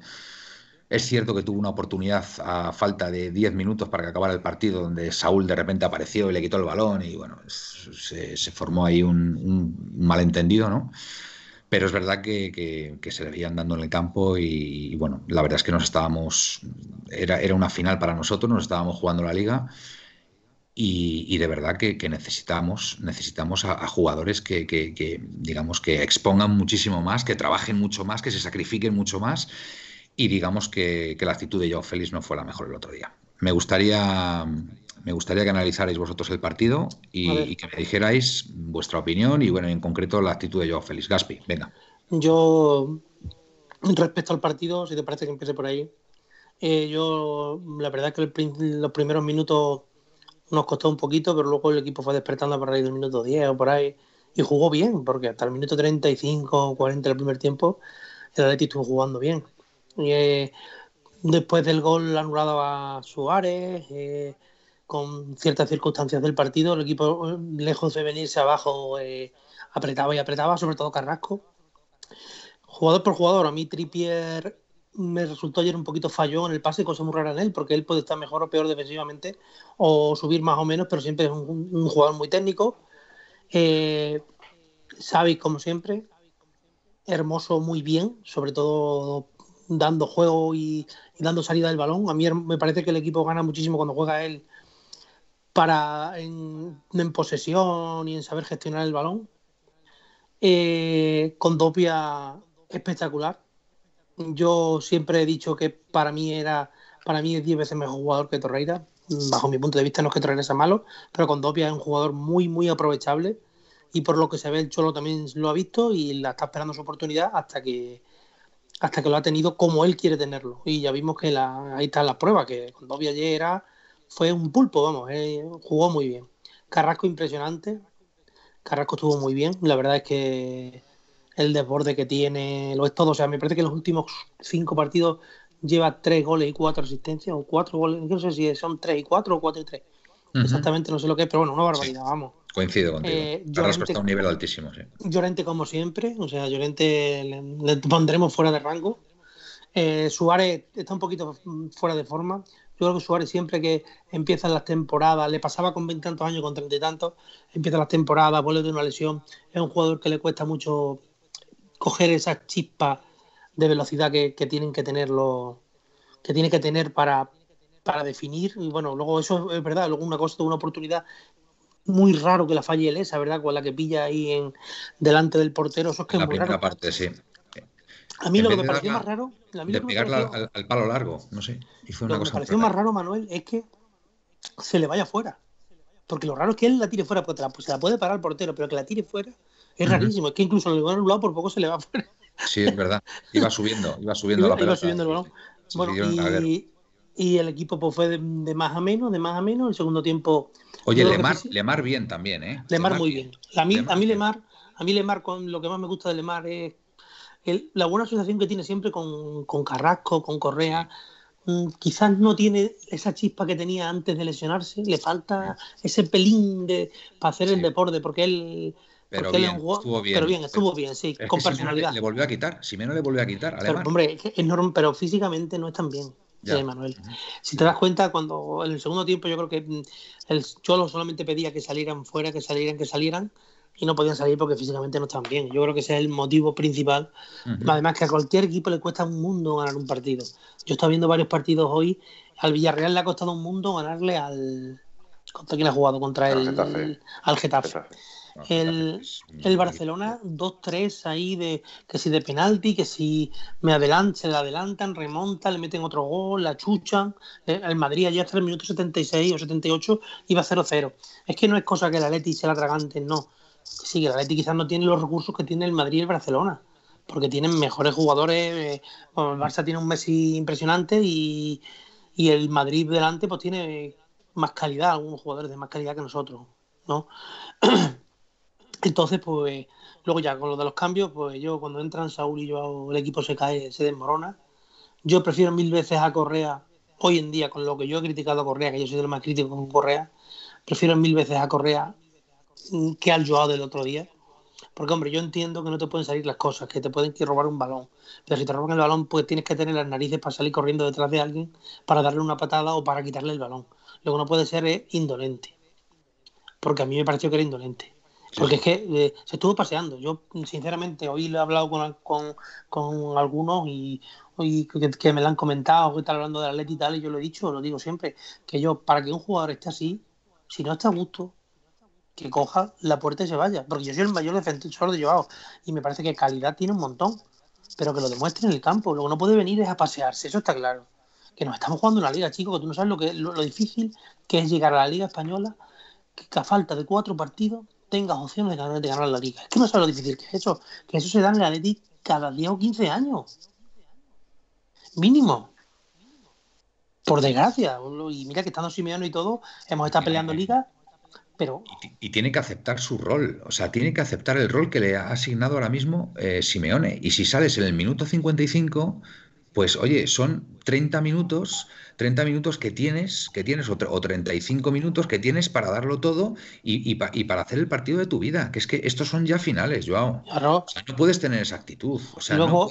Es cierto que tuvo una oportunidad a falta de 10 minutos para que acabara el partido, donde Saúl de repente apareció y le quitó el balón y bueno, se, formó ahí un, malentendido, ¿no? Pero es verdad que, se le veían dando en el campo y, bueno, la verdad es que nos estábamos, era, era una final para nosotros, nos estábamos jugando la liga y, de verdad que, necesitamos, necesitamos a, jugadores que, digamos, que expongan muchísimo más, que trabajen mucho más, que se sacrifiquen mucho más y digamos que, la actitud de Joao Félix no fue la mejor el otro día. Me gustaría, me gustaría que analizarais vosotros el partido y, que me dijerais vuestra opinión y, bueno, en concreto la actitud de Joao Félix. Gaspi, venga. Yo, respecto al partido, si te parece que empiece por ahí, eh, yo, la verdad que los primeros minutos nos costó un poquito, pero luego el equipo fue despertando para ahí del minuto 10 o por ahí y jugó bien, porque hasta el minuto 35 o 40 del primer tiempo el Atleti estuvo jugando bien. Eh, después del gol anulado a Suárez, eh, con ciertas circunstancias del partido, el equipo, lejos de venirse abajo, eh, apretaba y apretaba, sobre todo Carrasco. Jugador por jugador, a mí Trippier me resultó ayer un poquito falló en el pase, cosa muy rara en él, porque él puede estar mejor o peor defensivamente, o subir más o menos, pero siempre es un, jugador muy técnico. Eh, como siempre, hermoso muy bien, sobre todo dando juego y, dando salida del balón. A mí me parece que el equipo gana muchísimo cuando juega él para en, posesión y en saber gestionar el balón. Eh, con Dopia espectacular. Yo siempre he dicho que para mí era para mí es 10 veces mejor jugador que Torreira. Bajo mi punto de vista no es que Torreira sea malo, pero con Dopia es un jugador muy muy aprovechable y por lo que se ve el Cholo también lo ha visto y la está esperando su oportunidad hasta que hasta que lo ha tenido como él quiere tenerlo. Y ya vimos que la, ahí están las pruebas, que cuando Dobby ayer era, fue un pulpo, vamos, eh, jugó muy bien. Carrasco impresionante, Carrasco estuvo muy bien, la verdad es que el desborde que tiene lo es todo, o sea, me parece que en los últimos cinco partidos lleva tres goles y cuatro asistencias, o cuatro goles, no sé si son tres y cuatro o cuatro y tres. Exactamente, no sé lo que es, pero bueno, una barbaridad, vamos. Coincido contigo. Eh, Carrasco está a un nivel altísimo, sí. Llorente, como siempre, o sea, Llorente le, pondremos fuera de rango. Eh, Suárez está un poquito fuera de forma. Yo creo que Suárez siempre que empieza las temporadas, le pasaba con veintitantos años, con treinta y tantos, empieza las temporadas, vuelve de una lesión, es un jugador que le cuesta mucho coger esas chispas de velocidad que, tienen que tener que tiene que tener para, para definir. Y bueno, luego eso es verdad, luego una cosa, una oportunidad muy raro que la falle esa, ¿verdad? Con la que pilla ahí en delante del portero. Eso es que la es muy primera parte, sí. A mí lo que me pareció más raro. de pegarla al, palo largo, no sé. Y fue una lo que me pareció más raro, Manuel, es que se le vaya fuera. Porque lo raro es que él la tire fuera, porque se la puede parar el portero, pero que la tire fuera es rarísimo. Es que incluso en el lado por poco se le va fuera. Sí, es verdad. Iba subiendo, iba subiendo la pelota. Iba subiendo el balón. Bueno, y, y, el equipo pues, fue de, de, más a menos, de más a menos. El segundo tiempo Oye, Lemar, Lemar bien también, ¿eh? Lemar, muy bien. A mí, Lemar, a mí Lemar, a mí Lemar con lo que más me gusta de Lemar es la buena asociación que tiene siempre con, Carrasco, con Correa. Mm, quizás no tiene esa chispa que tenía antes de lesionarse, le falta ese pelín de para hacer el deporte, porque él pero bien, estuvo bien. Pero bien, estuvo bien, sí, con personalidad. Le, volvió a quitar, si menos le volvió a quitar. Pero, hombre, es normal, pero físicamente no es tan bien. Manuel. Si te das cuenta, cuando en el segundo tiempo yo creo que mm, el Cholo solamente pedía que salieran fuera, que salieran, que salieran, y no podían salir porque físicamente no están bien. Yo creo que ese es el motivo principal. Además que a cualquier equipo le cuesta un mundo ganar un partido. Yo estaba viendo varios partidos hoy. Al Villarreal le ha costado un mundo ganarle al... ¿Contra quién ha jugado? Contra el... Al Getafe. El, el Barcelona 2-3 ahí de que si de penalti, que si me adelantan, se le adelantan, remonta, le meten otro gol, la chuchan. Eh, el Madrid ayer hasta el minuto 76 o 78 iba 0-0. Es que no es cosa que el Atleti se la tragante, no. Sí, que el Atleti quizás no tiene los recursos que tiene el Madrid y el Barcelona, porque tienen mejores jugadores. Eh, el Barça tiene un Messi impresionante y, y el Madrid delante pues tiene más calidad, algunos jugadores de más calidad que nosotros, ¿no? Entonces, pues, luego ya con lo de los cambios, pues yo cuando entran Saúl y yo, el equipo se cae, se desmorona. Yo prefiero mil veces a Correa, hoy en día, con lo que yo he criticado a Correa, que yo soy los más críticos con Correa, prefiero mil veces a Correa que al Joao del otro día. Porque, hombre, yo entiendo que no te pueden salir las cosas, que te pueden robar un balón. Pero si te roban el balón, pues tienes que tener las narices para salir corriendo detrás de alguien, para darle una patada o para quitarle el balón. Lo que no puede ser es indolente. Porque a mí me pareció que era indolente. Porque es que eh, se estuvo paseando. Yo, sinceramente, hoy le he hablado con, con, con algunos y, que, me lo han comentado, que están hablando de Atleti y tal, y yo lo he dicho, lo digo siempre, que yo, para que un jugador esté así, si no está a gusto, que coja la puerta y se vaya. Porque yo soy el mayor defensor de Joao y me parece que calidad tiene un montón, pero que lo demuestre en el campo. Luego no puede venir es a pasearse, eso está claro. Que nos estamos jugando una liga, chicos, que tú no sabes lo, que, lo, difícil que es llegar a la liga española, que a falta de cuatro partidos tengas opciones de ganar, de ganar la liga. Es que no sabes lo difícil que es eso, que eso se da en la Atleti cada 10 o 15 años. Mínimo. Por desgracia. Y mira que estando Simeone y todo, hemos estado peleando liga pero... Y, tiene que aceptar su rol, o sea, tiene que aceptar el rol que le ha asignado ahora mismo eh, Simeone. Y si sales en el minuto 55, pues oye, son 30 minutos, 30 minutos que tienes, que tienes, o, 35 minutos que tienes para darlo todo y, para hacer el partido de tu vida. Que es que estos son ya finales, Joao. O sea, no puedes tener esa actitud. O sea, no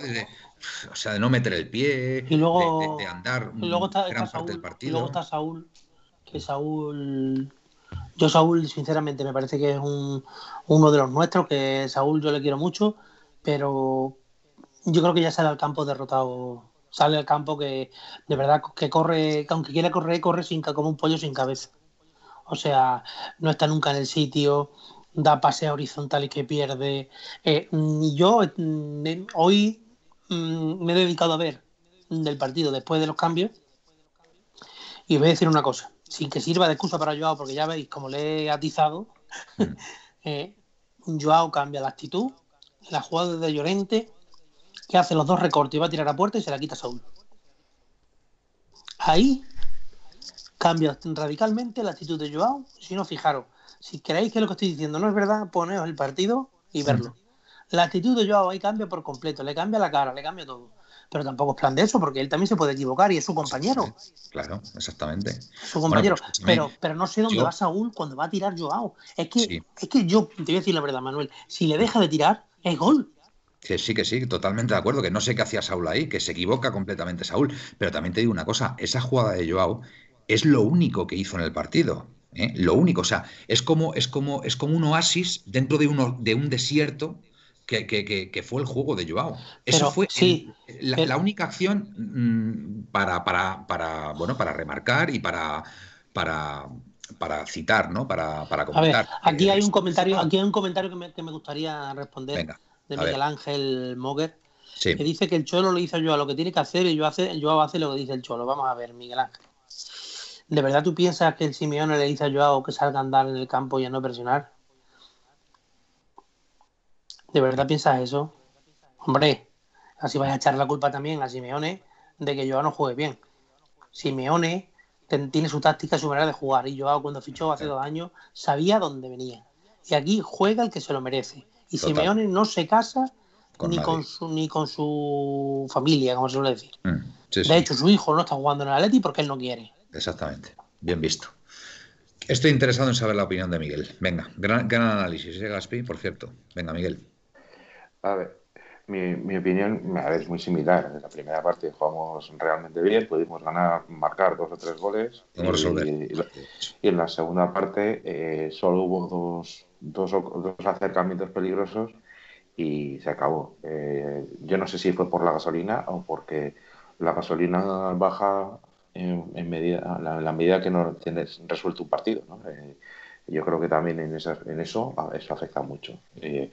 o sea, de no meter el pie, y luego, de, andar luego gran parte del partido. Y luego está Saúl, que Saúl yo, Saúl, sinceramente, me parece que es un, uno de los nuestros, que Saúl yo le quiero mucho, pero yo creo que ya sale al campo derrotado. Sale al campo que de verdad que corre, que aunque quiera correr, corre sin, como un pollo sin cabeza. O sea, no está nunca en el sitio, da pases horizontales que pierde. Eh, yo mm, hoy mm, me he dedicado a ver del partido después de los cambios y voy a decir una cosa sin que sirva de excusa para Joao, porque ya veis, como le he atizado, mm. eh, Joao cambia la actitud, la jugada de Llorente, que hace los dos recortes y va a tirar a puerta y se la quita Saúl. Ahí cambia radicalmente la actitud de Joao. Si no, fijaros, si creéis que lo que estoy diciendo no es verdad, poneos el partido y verlo. Mm. La actitud de Joao ahí cambia por completo, le cambia la cara, le cambia todo pero tampoco es plan de eso, porque él también se puede equivocar y es su compañero. claro, exactamente. Su compañero. Pues, pero, pero no sé dónde va Saúl cuando va a tirar Joao. Es que, es que yo, te voy a decir la verdad, Manuel, si le deja de tirar, es gol. Que sí, que sí, totalmente de acuerdo, que no sé qué hacía Saúl ahí, que se equivoca completamente Saúl, pero también te digo una cosa, esa jugada de Joao es lo único que hizo en el partido. ¿eh? Lo único, o sea, es como, es como, es como un oasis dentro de, uno, de un desierto que, fue el juego de Joao. Eso fue la, única acción mm, para, para, bueno, para remarcar y para, para, para citar, ¿no? Para, para comentar. aquí hay un comentario, aquí hay un comentario que me, que me gustaría responder de Miguel Ángel Moguer, que dice que el Cholo le dice a Joao lo que tiene que hacer y yo hace, Joao hace lo que dice el Cholo. Vamos a ver, Miguel Ángel. ¿De verdad tú piensas que el Simeone le dice a Joao que salga a andar en el campo y a no presionar? ¿De verdad piensas eso? Hombre, así vais a echar la culpa también a Simeone de que Joao no juegue bien. Simeone tiene su táctica, su manera de jugar. Y Joao, cuando fichó hace dos años, sabía dónde venía. Y aquí juega el que se lo merece. Y Simeone no se casa ni, con su, ni con su familia, como se suele decir. Mm, de hecho, su hijo no está jugando en el Atleti porque él no quiere. Exactamente. Bien visto. Estoy interesado en saber la opinión de Miguel. Venga, gran, análisis, ¿eh, Gaspi? Por cierto. Venga, Miguel. A ver, mi, opinión es muy similar. En la primera parte jugamos realmente bien, pudimos ganar, marcar dos o tres goles. Y, y, en la segunda parte eh, solo hubo dos, dos, dos, acercamientos peligrosos y se acabó. Eh, yo no sé si fue por la gasolina o porque la gasolina baja en, medida, la, la, medida que no tienes resuelto un partido. ¿no? Eh, yo creo que también en, en eso eso afecta mucho. Eh,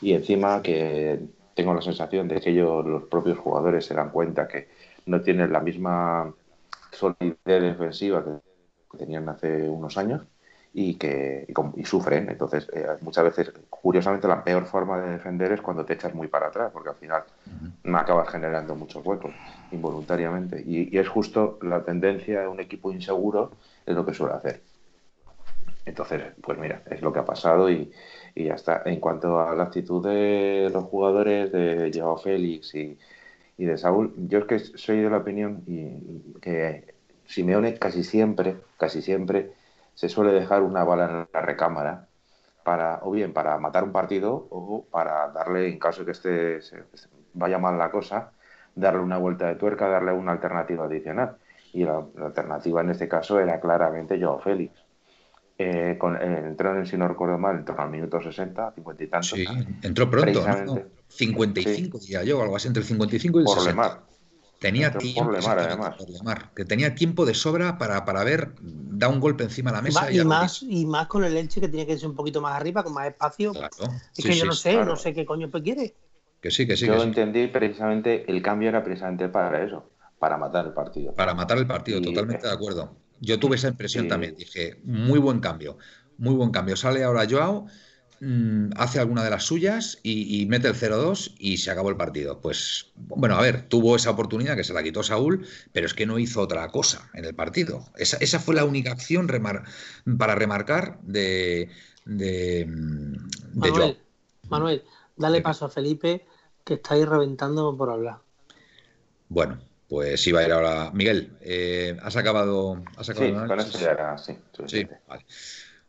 y encima que tengo la sensación de que ellos, los propios jugadores, se dan cuenta que no tienen la misma solidez defensiva que tenían hace unos años y que y, sufren. Entonces, eh, muchas veces, curiosamente, la peor forma de defender es cuando te echas muy para atrás, porque al final no acabas generando muchos huecos involuntariamente. Y, y, es justo la tendencia de un equipo inseguro es lo que suele hacer. Entonces, pues mira, es lo que ha pasado y, y ya está. En cuanto a la actitud de los jugadores, de Joao Félix y, de Saúl, yo es que soy de la opinión y, que Simeone casi siempre, casi siempre se suele dejar una bala en la recámara para, o bien para matar un partido o para darle, en caso que este vaya mal la cosa, darle una vuelta de tuerca, darle una alternativa adicional. Y la, la alternativa en este caso era claramente Joao Félix eh, con, eh, entró en, si no recuerdo mal, en torno al minuto 60, 50 y tantos. Sí, entró pronto, ¿no? 55 sí. diría yo, algo así, entre el 55 y el por 60. Lemar. Tenía Entró tiempo, por Lemar, además. por Lemar, que tenía tiempo de sobra para, para ver, da un golpe encima de la mesa y, más, y más con el Elche que tiene que ser un poquito más arriba, con más espacio. Claro. Es Sí, que yo no sé, claro. no sé qué coño pues quiere. Que sí, que sí, Yo que sí. entendí precisamente, el cambio era precisamente para eso, para matar el partido. Para matar el partido, Y, totalmente eh, de acuerdo. Yo tuve esa impresión y- también. Dije, muy buen cambio, muy buen cambio. Sale ahora Joao, mm, hace alguna de las suyas y, y mete el 0-2 y se acabó el partido. Pues, bueno, a ver, tuvo esa oportunidad que se la quitó Saúl, pero es que no hizo otra cosa en el partido. Esa, esa fue la única acción remar- para remarcar de, de, mm, Joao. Manuel, Manuel, dale paso a Felipe, que está ahí reventando por hablar. Bueno, pues iba a ir ahora. Miguel, eh, ¿has acabado, has acabado Sí, con esto ya era sí, Sí, vale.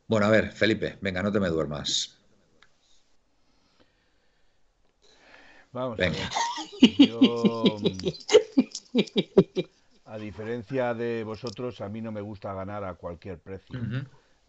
Bueno, a ver, Felipe, venga, no te me duermas. Vamos Venga. a ver. Yo, mm, a diferencia de vosotros, a mí no me gusta ganar a cualquier precio.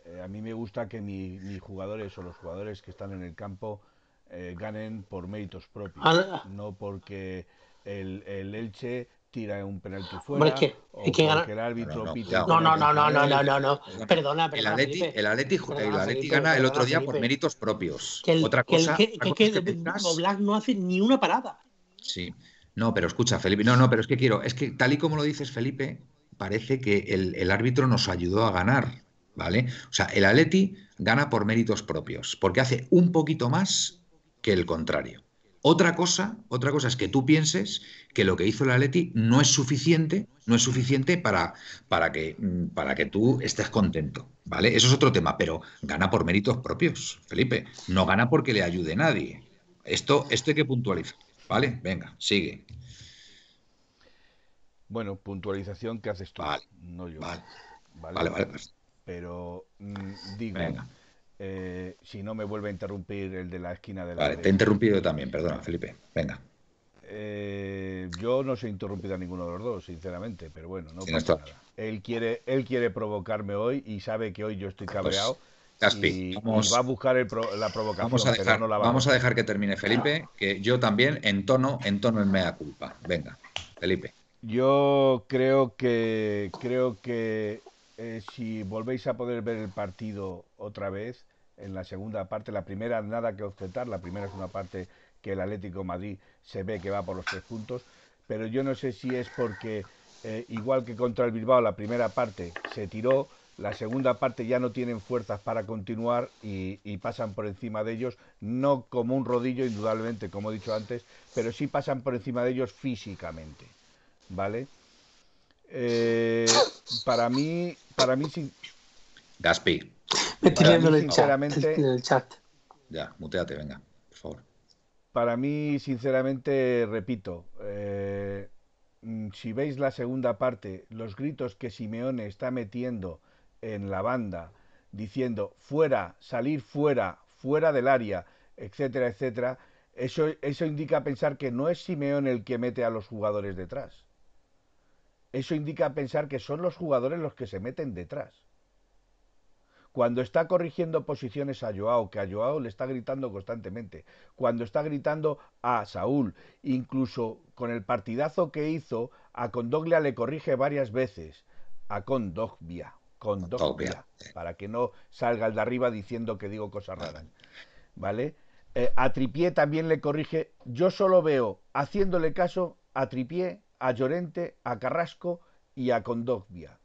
Eh, a mí me gusta que mi- mis jugadores o los jugadores que están en el campo eh, ganen por méritos propios, Ah, no porque el, el Elche tira un penalti fuera Hombre, es que- o es que gana- porque el árbitro No, no, pita No, no, no, no, no, no, no, no. Perdona. Perdona, El Atleti, Felipe. el Atleti, Perdona, el Atleti Felipe, gana el otro día por méritos propios. Que el, Otra que el- cosa, que- que- cosa que es que Oblak no hace ni una parada. Sí. No, pero escucha, Felipe. No, no, pero es que quiero, es que tal y como lo dices, Felipe, parece que el, el árbitro nos ayudó a ganar, ¿vale? O sea, el Atleti gana por méritos propios, porque hace un poquito más que el contrario. Otra cosa, otra cosa es que tú pienses que lo que hizo el Atleti no es suficiente, no es suficiente para, para que, mm, para que tú estés contento, ¿vale? Eso es otro tema, pero gana por méritos propios, Felipe. No gana porque le ayude nadie. Esto, esto hay que puntualizar, ¿vale? Venga, sigue. Bueno, puntualización que haces tú, Vale, no yo. Vale, ¿vale? vale, vale. pues, Pero mm, digo, Venga. Eh, si no me vuelve a interrumpir el de la esquina de la Vale, te he interrumpido también, perdona, Felipe. Venga. Eh, yo no se he interrumpido a ninguno de los dos, sinceramente, pero bueno, no Tienes pasa nada. Él quiere, él quiere provocarme hoy y sabe que hoy yo estoy cabreado Caspi, y, va a buscar el pro- la provocación, Vamos a pero dejar, no la va a vamos a dejar que termine Felipe, que yo también entono, entono en mea culpa. Venga, Felipe. Yo creo que creo que eh, si volvéis a poder ver el partido otra vez en la segunda parte, la primera nada que objetar, la primera es una parte que el Atlético Madrid se ve que va por los tres puntos, pero yo no sé si es porque eh, igual que contra el Bilbao la primera parte se tiró, la segunda parte ya no tienen fuerzas para continuar y, y pasan por encima de ellos, no como un rodillo indudablemente, como he dicho antes, pero sí pasan por encima de ellos físicamente. ¿vale? Eh, para mí, para mí, sin- Gaspi. Me estoy Para viendo en mí, el chat. sinceramente- En el chat. Ya, muteate, venga, por favor. para mí, sinceramente, repito, eh, mm, si veis la segunda parte, los gritos que Simeone está metiendo en la banda, diciendo fuera, salir fuera, fuera del área, etcétera, etcétera, eso, eso indica pensar que no es Simeone el que mete a los jugadores detrás. Eso indica pensar que son los jugadores los que se meten detrás. Cuando está corrigiendo posiciones a Joao, que a Joao le está gritando constantemente, cuando está gritando a Saúl, incluso con el partidazo que hizo, a Condoglia le corrige varias veces, a Condogbia, Condogbia, para que no salga el de arriba diciendo que digo cosas raras, ¿vale? Eh, a Tripié también le corrige, yo solo veo haciéndole caso a Tripié, a Llorente, a Carrasco y a Condogbia.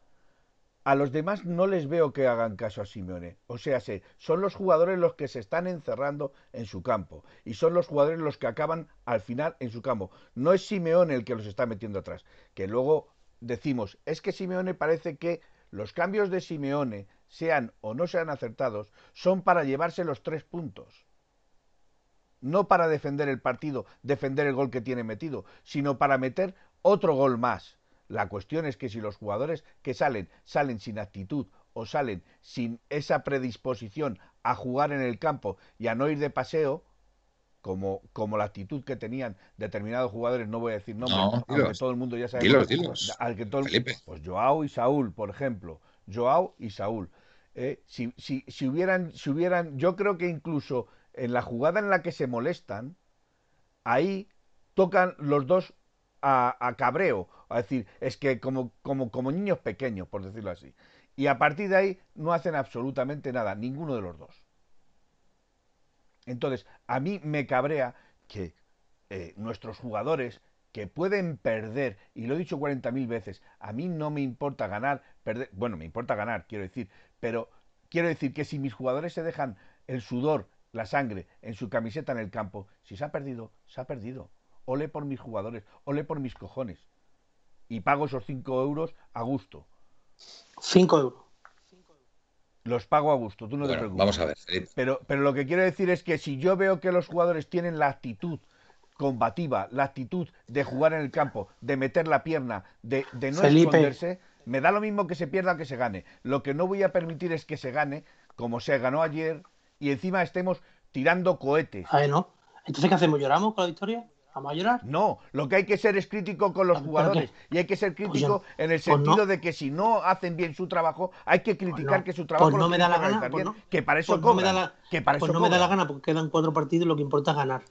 A los demás no les veo que hagan caso a Simeone. O sea, son los jugadores los que se están encerrando en su campo. Y son los jugadores los que acaban al final en su campo. No es Simeone el que los está metiendo atrás. Que luego decimos, es que Simeone parece que los cambios de Simeone, sean o no sean acertados, son para llevarse los tres puntos. No para defender el partido, defender el gol que tiene metido, sino para meter otro gol más. La cuestión es que si los jugadores que salen salen sin actitud o salen sin esa predisposición a jugar en el campo y a no ir de paseo, como, como la actitud que tenían determinados jugadores, no voy a decir nombres, aunque todo el mundo ya sabe. Al que todo pues Joao y Saúl, por ejemplo. Joao y Saúl. Eh, si, si, si, hubieran, si hubieran, yo creo que incluso en la jugada en la que se molestan, ahí tocan los dos a, cabreo, a decir, es que como, como, como niños pequeños, por decirlo así. Y a partir de ahí no hacen absolutamente nada, ninguno de los dos. Entonces, a mí me cabrea que eh, nuestros jugadores que pueden perder, y lo he dicho 40.000 veces, a mí no me importa ganar, perder, bueno, me importa ganar, quiero decir, pero quiero decir que si mis jugadores se dejan el sudor, la sangre en su camiseta en el campo, si se ha perdido, se ha perdido. Ole por mis jugadores, ole por mis cojones. Y pago esos 5 euros a gusto. 5 euros los pago a gusto, tú no te preocupes. Vamos a ver. Pero, pero lo que quiero decir es que si yo veo que los jugadores tienen la actitud combativa, la actitud de jugar en el campo, de meter la pierna, de, no esconderse, me da lo mismo que se pierda que se gane. Lo que no voy a permitir es que se gane, como se ganó ayer, y encima estemos tirando cohetes. ver, ¿no? Entonces, ¿qué hacemos? ¿Lloramos con la victoria? ¿Vamos a llorar? No, lo que hay que ser es crítico con los jugadores y hay que ser pues crítico en el pues sentido de que si no hacen bien su trabajo, hay que criticar que su trabajo pues no me da la gana, que para eso no me da la, que para eso no me da la gana porque quedan cuatro partidos y lo que importa es ganar.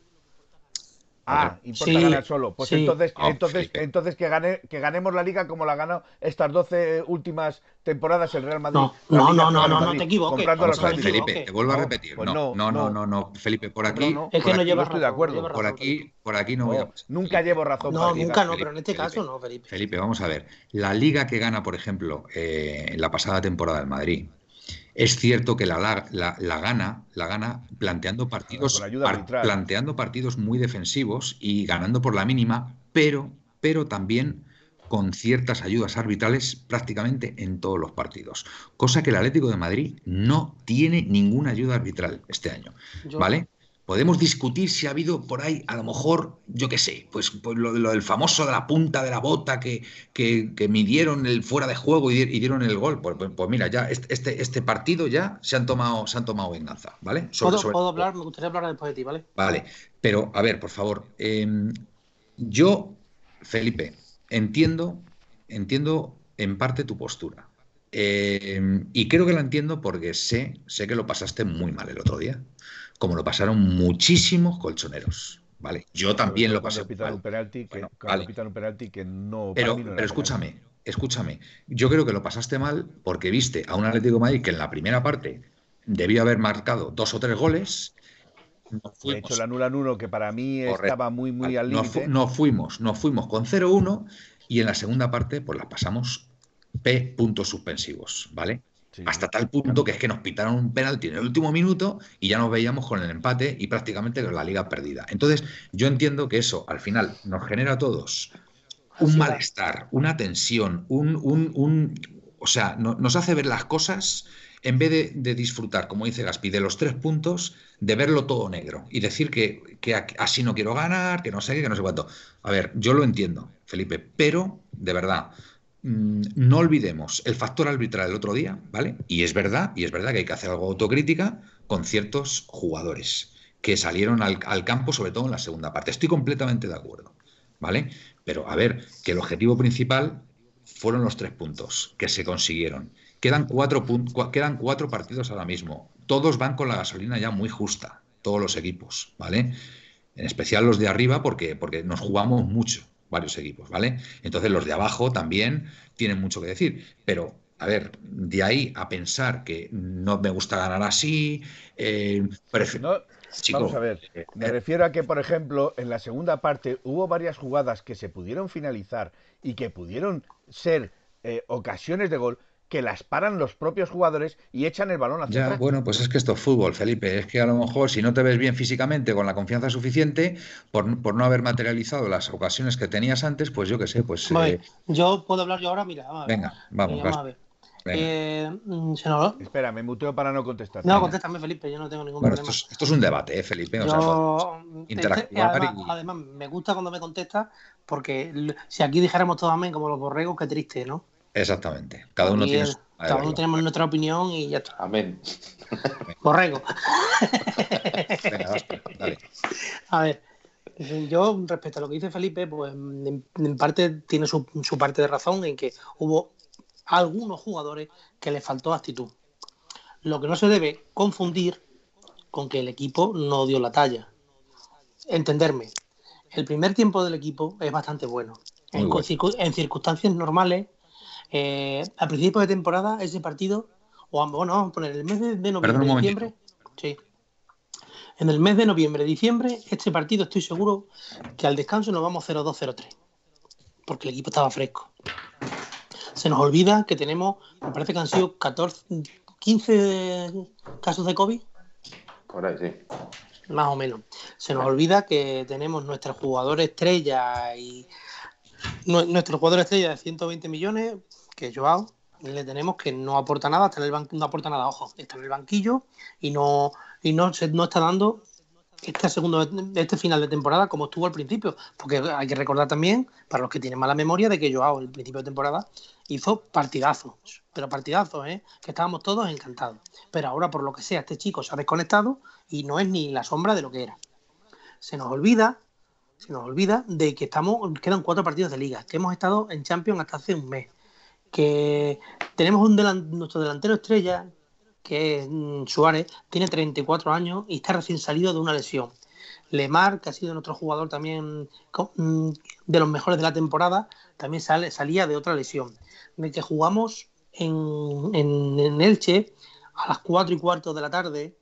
Ah, importa ganar solo. Pues entonces, ah, entonces, entonces que gane, que ganemos la liga como la ganó estas 12 últimas temporadas el Real Madrid. No, no, no, no, no, te equivoques. Felipe, te vuelvo a repetir. Pues no, no, no, no, no, Felipe, por aquí. es que no, llevo estoy de acuerdo. por aquí, por aquí no, voy a Nunca llevo razón. No, nunca no, pero en este caso no, Felipe. Felipe, vamos a ver. La liga que gana, por ejemplo, eh, en la pasada temporada del Madrid, es cierto que la, la, gana, la gana planteando partidos, planteando partidos muy defensivos y ganando por la mínima, pero, pero también con ciertas ayudas arbitrales prácticamente en todos los partidos. Cosa que el Atlético de Madrid no tiene ninguna ayuda arbitral este año. ¿Vale? Podemos discutir si ha habido por ahí, a lo mejor, yo qué sé, pues, pues lo, del famoso de la punta de la bota que, que, midieron el fuera de juego y, dieron el gol. Pues, pues, pues, mira, ya este, este partido ya se han tomado, se han tomado venganza, ¿vale? ¿Puedo, hablar? Me gustaría hablar después de ti, ¿vale? Vale, pero a ver, por favor, em, yo, Felipe, entiendo, entiendo en parte tu postura. Em, y creo que la entiendo porque sé, sé que lo pasaste muy mal el otro día como lo pasaron muchísimos colchoneros. ¿vale? Yo también lo pasé. Pitan un penalti que, un penalti que no. Pero, pero escúchame, escúchame. Yo creo que lo pasaste mal porque viste a un Atlético de Madrid que en la primera parte debió haber marcado dos o tres goles. de hecho, la nula uno que para mí estaba muy, muy al límite. No, fuimos, nos fuimos con 0-1 y en la segunda parte, pues la pasamos P puntos suspensivos, ¿vale? Hasta tal punto que es que nos pitaron un penalti en el último minuto y ya nos veíamos con el empate y prácticamente con la liga perdida. Entonces, yo entiendo que eso al final nos genera a todos un malestar, una tensión, un, un, o sea, nos hace ver las cosas en vez de, disfrutar, como dice Gaspi, de los tres puntos, de verlo todo negro y decir que, que, así no quiero ganar, que no sé qué, que no sé cuánto. A ver, yo lo entiendo, Felipe, pero de verdad, no olvidemos el factor arbitral el otro día, ¿vale? Y es verdad, y es verdad que hay que hacer algo autocrítica con ciertos jugadores que salieron al, campo, sobre todo en la segunda parte. Estoy completamente de acuerdo, ¿vale? Pero a ver, que el objetivo principal fueron los tres puntos que se consiguieron. Quedan cuatro, quedan cuatro partidos ahora mismo. Todos van con la gasolina ya muy justa, todos los equipos, ¿vale? En especial los de arriba porque, porque nos jugamos mucho varios equipos, ¿vale? Entonces los de abajo también tienen mucho que decir, pero a ver, de ahí a pensar que no me gusta ganar así, eh, vamos a ver, eh, me eh, refiero a que, por ejemplo, en la segunda parte hubo varias jugadas que se pudieron finalizar y que pudieron ser ocasiones de gol que las paran los propios jugadores y echan el balón hacia Ya, bueno, pues es que esto es fútbol, Felipe. Es que a lo mejor si no te ves bien físicamente con la confianza suficiente, por, no haber materializado las ocasiones que tenías antes, pues yo qué sé, pues... Eh, yo puedo hablar yo ahora, mira. Venga, vamos. a ver. Eh, se nos... Espera, me muteo para no contestar. No, contéstame, Felipe, yo no tengo ningún Bueno, problema. esto es, esto es un debate, ¿eh, Felipe? O sea, Yo- interactuar además, y- además, me gusta cuando me contestas porque si aquí dijéramos todos amén como los borregos, qué triste, ¿no? Exactamente. Cada uno Aquí tiene su cada uno tenemos nuestra opinión y ya está. Amén. Borrego. Venga, basta, dale. A ver, yo respecto a lo que dice Felipe, pues en, en parte tiene su, su parte de razón en que hubo algunos jugadores que les faltó actitud. Lo que no se debe confundir con que el equipo no dio la talla. Entenderme, el primer tiempo del equipo es bastante bueno. Muy En, bueno. circu- en circunstancias normales, eh, a principio de temporada, ese partido, o bueno, vamos a poner el mes de, de noviembre, Perdón diciembre, sí. En el mes de noviembre, diciembre, este partido estoy seguro que al descanso nos vamos 0-2, 0-3. Porque el equipo estaba fresco. Se nos olvida que tenemos, me parece que han sido 14, 15 casos de COVID, Por ahí, sí. más o menos. Se nos olvida que tenemos nuestro jugador estrella y nu- nuestro jugador estrella de 120 millones, que Joao, le tenemos que no aporta nada, está en el ban- no aporta nada, ojo, está en el banquillo y no, y no, se, no está dando este segundo este final de temporada como estuvo al principio, porque hay que recordar también, para los que tienen mala memoria, de que Joao el principio de temporada hizo partidazos, pero partidazos, ¿eh? que estábamos todos encantados. Pero ahora, por lo que sea, este chico se ha desconectado y no es ni la sombra de lo que era. Se nos olvida, se nos olvida de que estamos, quedan cuatro partidos de liga, que hemos estado en Champions hasta hace un mes, que tenemos un delan- nuestro delantero estrella, que es mm, Suárez, tiene 34 años y está recién salido de una lesión. Lemar, que ha sido nuestro jugador también mm, de los mejores de la temporada, también sale, salía de otra lesión. De que jugamos en, en, Elche a las 4 y cuarto de la tarde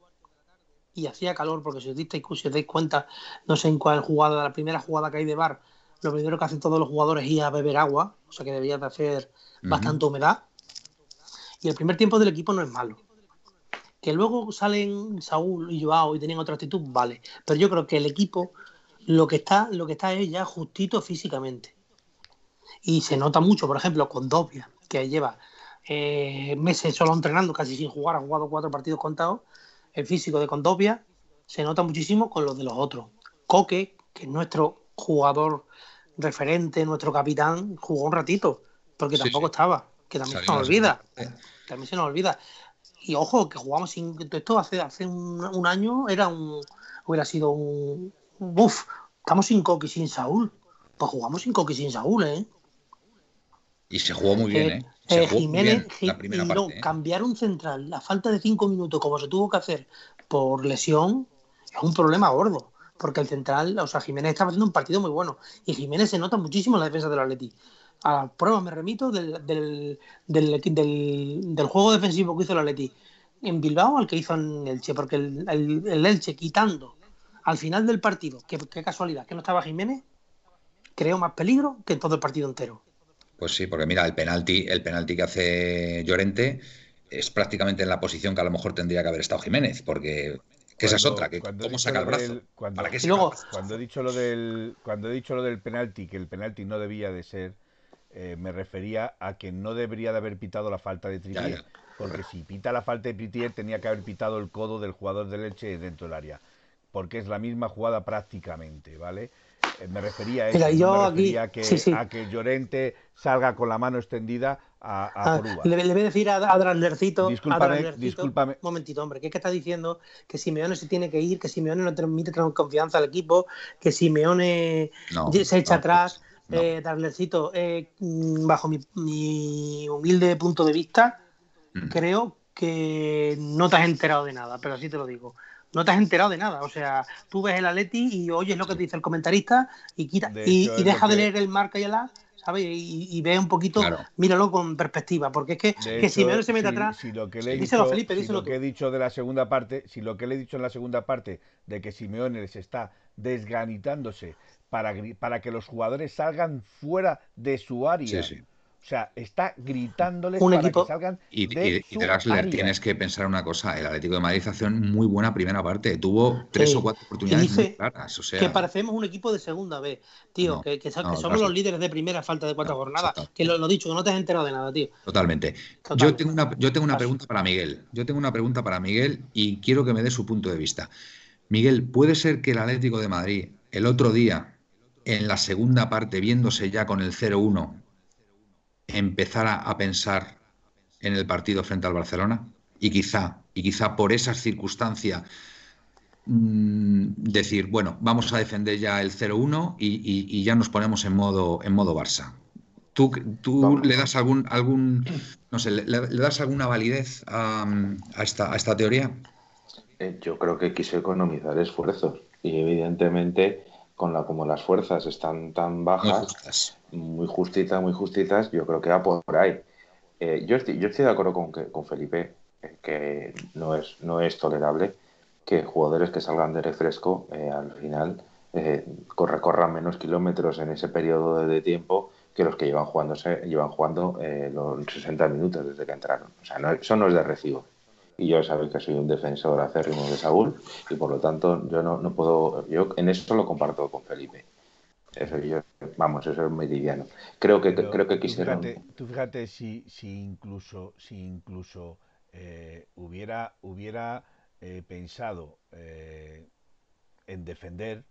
y hacía calor, porque si os, disteis, si os dais cuenta, no sé en cuál jugada, la primera jugada que hay de bar, lo primero que hacen todos los jugadores es ir a beber agua, o sea que debía de hacer bastante humedad. Y el primer tiempo del equipo no es malo. Que luego salen Saúl y Joao y tenían otra actitud, vale. Pero yo creo que el equipo lo que está, lo que está es ya justito físicamente. Y se nota mucho, por ejemplo, con Dobia, que lleva eh, meses solo entrenando, casi sin jugar, ha jugado cuatro partidos contados. El físico de Condovia se nota muchísimo con los de los otros. Coque, que es nuestro jugador referente, nuestro capitán, jugó un ratito, porque tampoco sí. estaba, que también se nos la olvida. También se nos olvida. Y ojo, que jugamos sin. Esto hace, hace un, un año era un. Hubiera sido un. Uf, estamos sin Coque y sin Saúl. Pues jugamos sin Coque y sin Saúl, ¿eh? Y se jugó muy bien, Eh, ¿eh? Se eh, jugó muy Jiménez, bien la primera no. ¿eh? cambiar un central a falta de cinco minutos, como se tuvo que hacer por lesión, es un problema gordo. Porque el central, o sea, Jiménez estaba haciendo un partido muy bueno. Y Jiménez se nota muchísimo en la defensa del Atleti. A las pruebas me remito del, del, del, del- juego defensivo que hizo el Atleti en Bilbao al que hizo en Elche. Porque el, el- el Elche quitando al final del partido, qué, qué casualidad, que no estaba Jiménez, creó más peligro que en todo el partido entero. Pues sí, porque mira, el penalti, el penalti que hace Llorente es prácticamente en la posición que a lo mejor tendría que haber estado Jiménez, porque que esa es otra, que cómo saca el brazo. del- cuando- ¿Para qué luego-? Cuando he dicho lo del, cuando he dicho lo del penalti, que el penalti no debía de ser, eh, me refería a que no debería de haber pitado la falta de Trippier, Ya, ya. porque si pita la falta de Trippier tenía que haber pitado el codo del jugador de leche dentro del área, porque es la misma jugada prácticamente, ¿vale? Eh, me refería a eso, Mira, yo me aquí- refería a que, sí, sí. a que Llorente salga con la mano extendida a, a Ah, le, le voy a decir a, a Draslercito, Discúlpame, a discúlpame. un momentito, hombre, que es que está diciendo que Simeone se tiene que ir, que Simeone no transmite tran- confianza al equipo, que Simeone No, se echa no, atrás. no. Eh, eh, mm, bajo mi, mi humilde punto de vista, Mm. creo que no te has enterado de nada, pero así te lo digo. No te has enterado de nada. O sea, tú ves el Atleti y oyes lo que te dice el comentarista y, quita, De y, deja de que- leer el marca y el A, ¿sabes? Y, y ve un poquito, Claro. míralo con perspectiva, porque es que, que hecho, Simeone se mete si- atrás. si lo que le he díselo, dicho, Felipe, si díselo lo que he dicho de la segunda parte, si lo que le he dicho en la segunda parte de que Simeone les está desganitándose para, para que los jugadores salgan fuera de su área. Sí, sí. O sea, está gritándoles Un para equipo- que salgan Y, de y- su tienes que pensar una cosa, el Atlético de Madrid hace una muy buena primera parte, tuvo tres Sí. o cuatro oportunidades muy claras, o sea, Que parecemos un equipo de segunda vez, tío, No, que, que sa- no, que somos Draxler. los líderes de primera falta de cuatro No, jornadas. exacto. Que lo, lo dicho, que no te has enterado de nada, tío. totalmente. Total. Yo tengo una, yo tengo una pregunta para Miguel, yo tengo una pregunta para Miguel y quiero que me dé su punto de vista. Miguel, ¿puede ser que el Atlético de Madrid el otro día, en la segunda parte, viéndose ya con el 0-1, empezara a pensar en el partido frente al Barcelona? Y quizá, y quizá por esas circunstancias mm, decir, bueno, vamos a defender ya el 0-1 y, y- y ya nos ponemos en modo, en modo Barça. ¿Tú, tú Vamos. le das algún, algún no sé, le, le das alguna validez a, a esta, a esta teoría? Eh, yo creo que quiso economizar esfuerzos y evidentemente con la como las fuerzas están tan Muy bajas, muy justitas, muy justitas, yo creo que va por ahí. Eh, yo, estoy, yo estoy de acuerdo con, que, con Felipe, eh, que no es, no es tolerable que jugadores que salgan de refresco eh, al final eh, cor- recorran menos kilómetros en ese periodo de, de tiempo que los que llevan, jugándose, llevan jugando eh, los 60 minutos desde que entraron. O sea, no, eso no es de recibo. Y yo sabéis que soy un defensor acérrimo de Saúl y por lo tanto yo no, no puedo, yo en eso lo comparto con Felipe. Eso yo, vamos, eso es meridiano. Creo que, Pero creo que tú quisieron. Fíjate, tú fíjate si, si incluso, si incluso eh, hubiera, hubiera eh, pensado eh, en defender,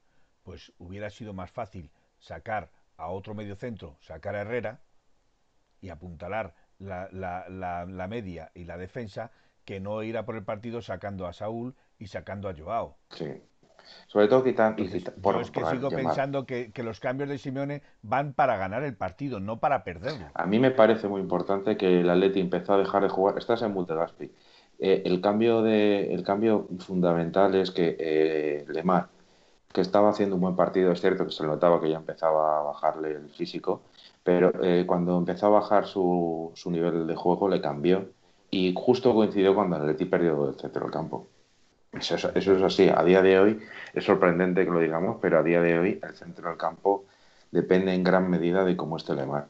pues hubiera sido más fácil sacar a otro mediocentro, sacar a Herrera y apuntalar la, la, la, la media y la defensa que no ir a por el partido sacando a Saúl y sacando a Joao. Sí. Sobre todo quitan. y Entonces, quita- por- yo es que por sigo llamar. pensando que, que los cambios de Simeone van para ganar el partido, no para perderlo. A mí me parece muy importante que el Atleti empezó a dejar de jugar. Estás en Multegaspi. Eh, el cambio de, el cambio fundamental es que eh, Lemar, que estaba haciendo un buen partido, es cierto que se notaba que ya empezaba a bajarle el físico, pero eh, cuando empezó a bajar su, su nivel de juego le cambió y justo coincidió cuando el Atleti perdió el centro del campo. Eso, es- eso es así. A día de hoy es sorprendente que lo digamos, pero a día de hoy el centro del campo depende en gran medida de cómo esté Lemar.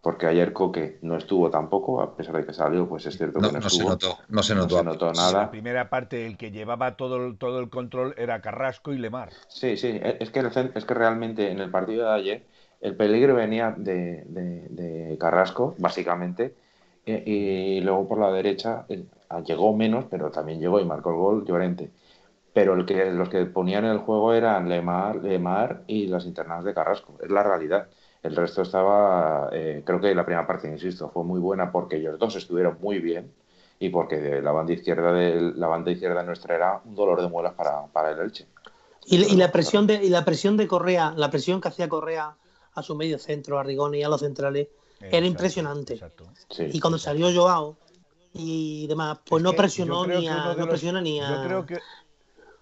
Porque ayer Coque no estuvo tampoco, a pesar de que salió, pues es cierto No, que no, no se notó, no se No notó. se notó En la nada. primera parte el que llevaba todo el, todo el control era Carrasco y Lemar. Sí, sí, e- es que, el es que realmente en el partido de ayer el peligro venía de, de- de Carrasco, básicamente, y, y luego por la derecha eh, llegó menos, pero también llegó y marcó el gol Llorente. Pero el que, los que ponían el juego eran Lemar, Lemar y las internadas de Carrasco, es la realidad. El resto estaba, eh, creo que la primera parte, insisto, fue muy buena porque ellos dos estuvieron muy bien y porque de la banda izquierda de la banda izquierda nuestra era un dolor de muelas para, para el Elche. Y, y la presión de, y la presión de Correa, la presión que hacía Correa a su medio centro, a Rigón y a los centrales, era impresionante. exacto. Sí. Y cuando salió Joao y demás, pues Es no presionó ni a, no los- presiona ni a. Yo creo que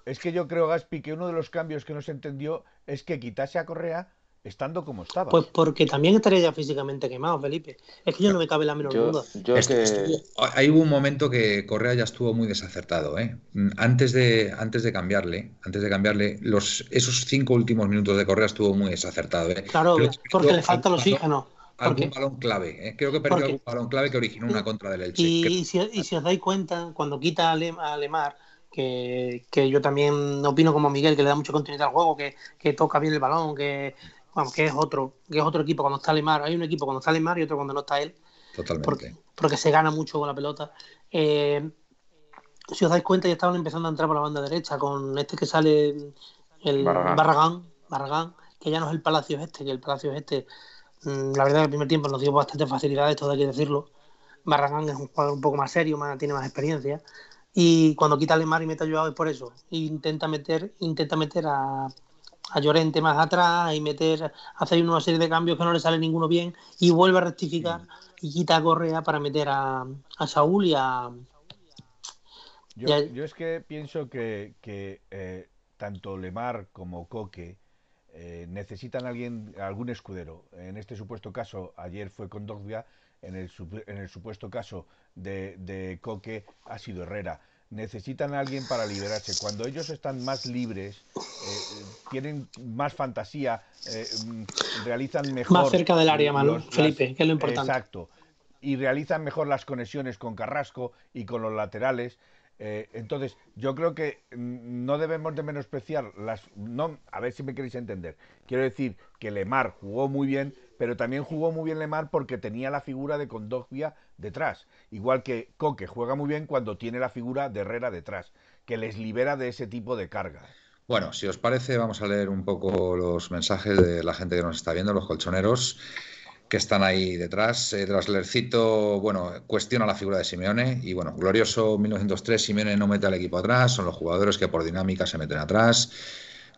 es que yo creo Gaspi que uno de los cambios que no se entendió es que quitase a Correa estando como estaba. Pues porque también estaría ya físicamente quemado, Felipe. Es que yo no me cabe la menor Yo, duda. yo Estu- que estuvo- ahí hubo un momento que Correa ya estuvo muy desacertado, ¿eh? Antes de, antes de cambiarle, antes de cambiarle, los, esos cinco últimos minutos de Correa estuvo muy desacertado, ¿eh? Claro, porque le falta el oxígeno. Algún balón clave, ¿eh? Creo que perdió algún balón clave que originó una contra del Elche. y, si, y si os dais cuenta, cuando quita a, Lem- a Lemar, que, que yo también opino como Miguel, que le da mucha continuidad al juego, que, que toca bien el balón, que, vamos, que es otro, que es otro equipo cuando está Lemar. Hay un equipo cuando está Lemar y otro cuando no está él. Totalmente. porque, porque se gana mucho con la pelota. Eh, si os dais cuenta, ya estaban empezando a entrar por la banda derecha con este que sale el Barragán. Barragán, Barragán, que ya no es el Palacio este, que el Palacio este, la verdad, el primer tiempo nos dio bastante facilidad, esto hay que decirlo. Barragán es un jugador un poco más serio, más, tiene más experiencia. Y cuando quita a Lemar y mete a Joao es por eso. Intenta meter, intenta meter a, a Llorente más atrás y meter, hacer una serie de cambios que no le sale ninguno bien y vuelve a rectificar y quita a Correa para meter a, a Saúl y a, yo es que pienso que, que, eh, tanto Lemar como Coque eh, necesitan alguien, algún escudero. En este supuesto caso, ayer fue Condogbia, en el, en el supuesto caso de, de Coque ha sido Herrera. necesitan a alguien para liberarse. Cuando ellos están más libres, eh, tienen más fantasía, eh, mm, realizan mejor. Más cerca del área, Manu, Felipe, que es lo importante. Exacto. Y realizan mejor las conexiones con Carrasco y con los laterales. Eh, entonces, yo creo que mm, no debemos de menospreciar las... No, a ver si me queréis entender. Quiero decir que Lemar jugó muy bien, pero también jugó muy bien Lemar porque tenía la figura de Condogbia detrás. Igual que Coque juega muy bien cuando tiene la figura de Herrera detrás, que les libera de ese tipo de carga. Bueno, si os parece, vamos a leer un poco los mensajes de la gente que nos está viendo, los colchoneros que están ahí detrás. Eh, Draslercito, bueno, cuestiona la figura de Simeone y bueno, glorioso 1903, Simeone no mete al equipo atrás, son los jugadores que por dinámica se meten atrás.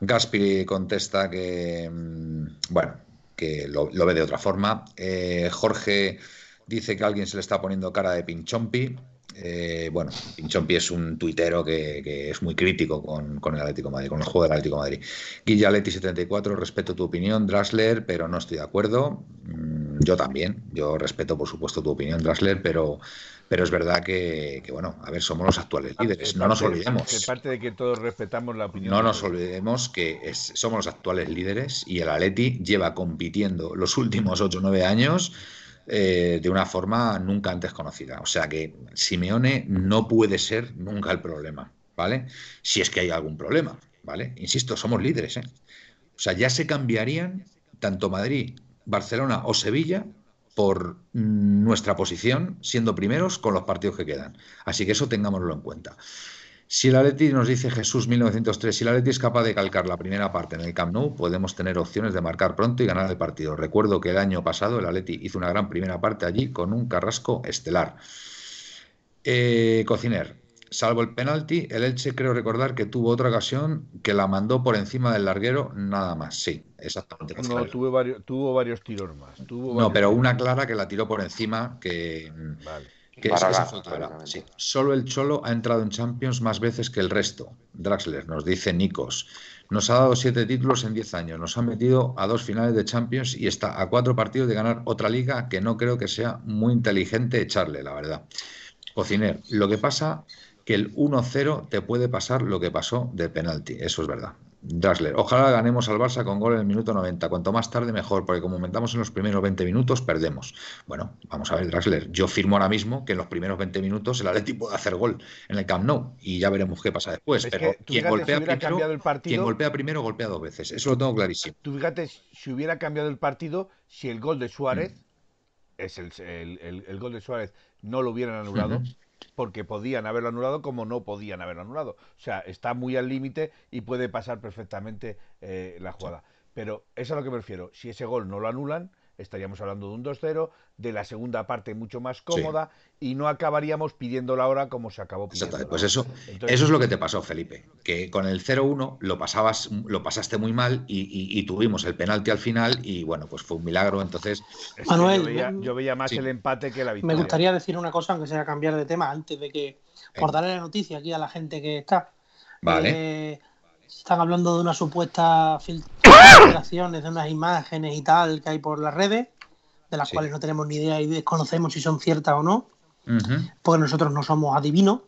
Gaspi contesta que, mm, bueno, que lo, ve de otra forma. Eh, Jorge dice que alguien se le está poniendo cara de pinchompi. Eh, bueno, Pinchompi es un tuitero que, es muy crítico con, el Atlético Madrid, con el juego del Atlético Madrid. Guillaletti74, respeto tu opinión, Drasler, pero no estoy de acuerdo. Mm, yo también, yo respeto por supuesto tu opinión, Drasler, pero, pero es verdad que, bueno, a ver, somos los actuales líderes, no nos olvidemos. parte de que todos respetamos la opinión. No nos olvidemos que somos los actuales líderes y el Atleti lleva compitiendo los últimos 8 o 9 años eh, de una forma nunca antes conocida. O sea que Simeone no puede ser nunca el problema, ¿vale? Si es que hay algún problema, ¿vale? Insisto, somos líderes, ¿eh? O sea, ya se cambiarían tanto Madrid, Barcelona o Sevilla por nuestra posición siendo primeros con los partidos que quedan. Así que eso tengámoslo en cuenta. Si el Atleti nos dice Jesús 1903, si el Atleti es capaz de calcar la primera parte en el Camp Nou, podemos tener opciones de marcar pronto y ganar el partido. Recuerdo que el año pasado el Atleti hizo una gran primera parte allí con un carrasco estelar. Eh, Cociner, salvo el penalti, el Elche creo recordar que tuvo otra ocasión que la mandó por encima del larguero, nada más. Sí, exactamente. No, tuvo varios, tuvo varios tiros más. no, pero una clara que la tiró por encima que... Vale Solo el Cholo ha entrado en Champions más veces que el resto. Draxler nos dice Nikos. Nos ha dado siete títulos en diez años. Nos ha metido a dos finales de Champions y está a cuatro partidos de ganar otra liga que no creo que sea muy inteligente echarle, la verdad. Cociner, lo que pasa que el 1-0 te puede pasar lo que pasó de penalti. Eso es verdad. Drasler, ojalá ganemos al Barça con gol en el minuto 90. Cuanto más tarde, mejor, porque como aumentamos en los primeros 20 minutos, perdemos. Bueno, vamos a ver, Drasler. Yo firmo ahora mismo que en los primeros 20 minutos el Atleti puede hacer gol en el Camp Nou y ya veremos qué pasa después. Pero quien golpea, primero, quien golpea primero, golpea dos veces. Eso lo tengo clarísimo. Tú fíjate, si hubiera cambiado el partido, si el gol de Suárez, mm. es el, el, gol de Suárez, no lo hubieran anulado porque podían haberlo anulado como no podían haberlo anulado. O sea, está muy al límite y puede pasar perfectamente eh, la jugada. Pero eso es a lo que me refiero. Si ese gol no lo anulan, estaríamos hablando de un 2-0, de la segunda parte mucho más cómoda y no acabaríamos pidiendo la hora como se acabó pidiendo. Pues eso, eso es lo que te pasó, Felipe, que con el 0-1 lo pasabas, lo pasaste muy mal y, tuvimos el penalti al final y bueno, pues fue un milagro. Entonces, Manuel, yo veía, más el empate que la victoria. Me gustaría decir una cosa, aunque sea cambiar de tema, antes de que por darle la noticia aquí a la gente que está. Vale. Eh, están hablando de una supuesta filtraciones de unas imágenes y tal que hay por las redes, de las cuales no tenemos ni idea y desconocemos si son ciertas o no, porque nosotros no somos adivinos.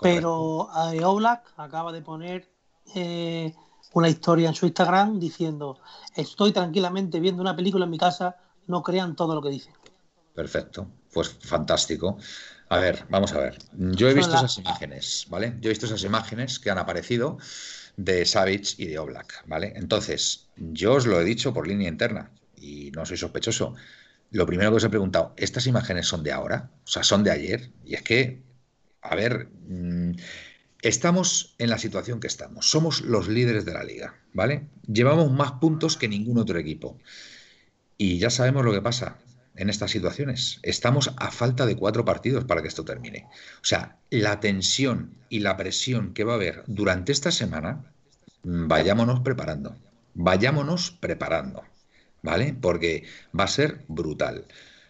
Pero eh, Oblak acaba de poner eh, una historia en su Instagram diciendo: Estoy tranquilamente viendo una película en mi casa, no crean todo lo que dicen. Perfecto, pues fantástico. A ver, vamos a ver. Yo he visto esas imágenes, ¿vale? Yo he visto esas imágenes que han aparecido de Savage y de Oblak, ¿vale? Entonces, yo os lo he dicho por línea interna y no soy sospechoso. Lo primero que os he preguntado, ¿estas imágenes son de ahora? O sea, son de ayer. Y es que, a ver, mm, estamos en la situación que estamos. Somos los líderes de la liga, ¿vale? Llevamos más puntos que ningún otro equipo. Y ya sabemos lo que pasa en estas situaciones. Estamos a falta de cuatro partidos para que esto termine. O sea, la tensión y la presión que va a haber durante esta semana, vayámonos preparando. Vayámonos preparando. ¿Vale? Porque va a ser brutal.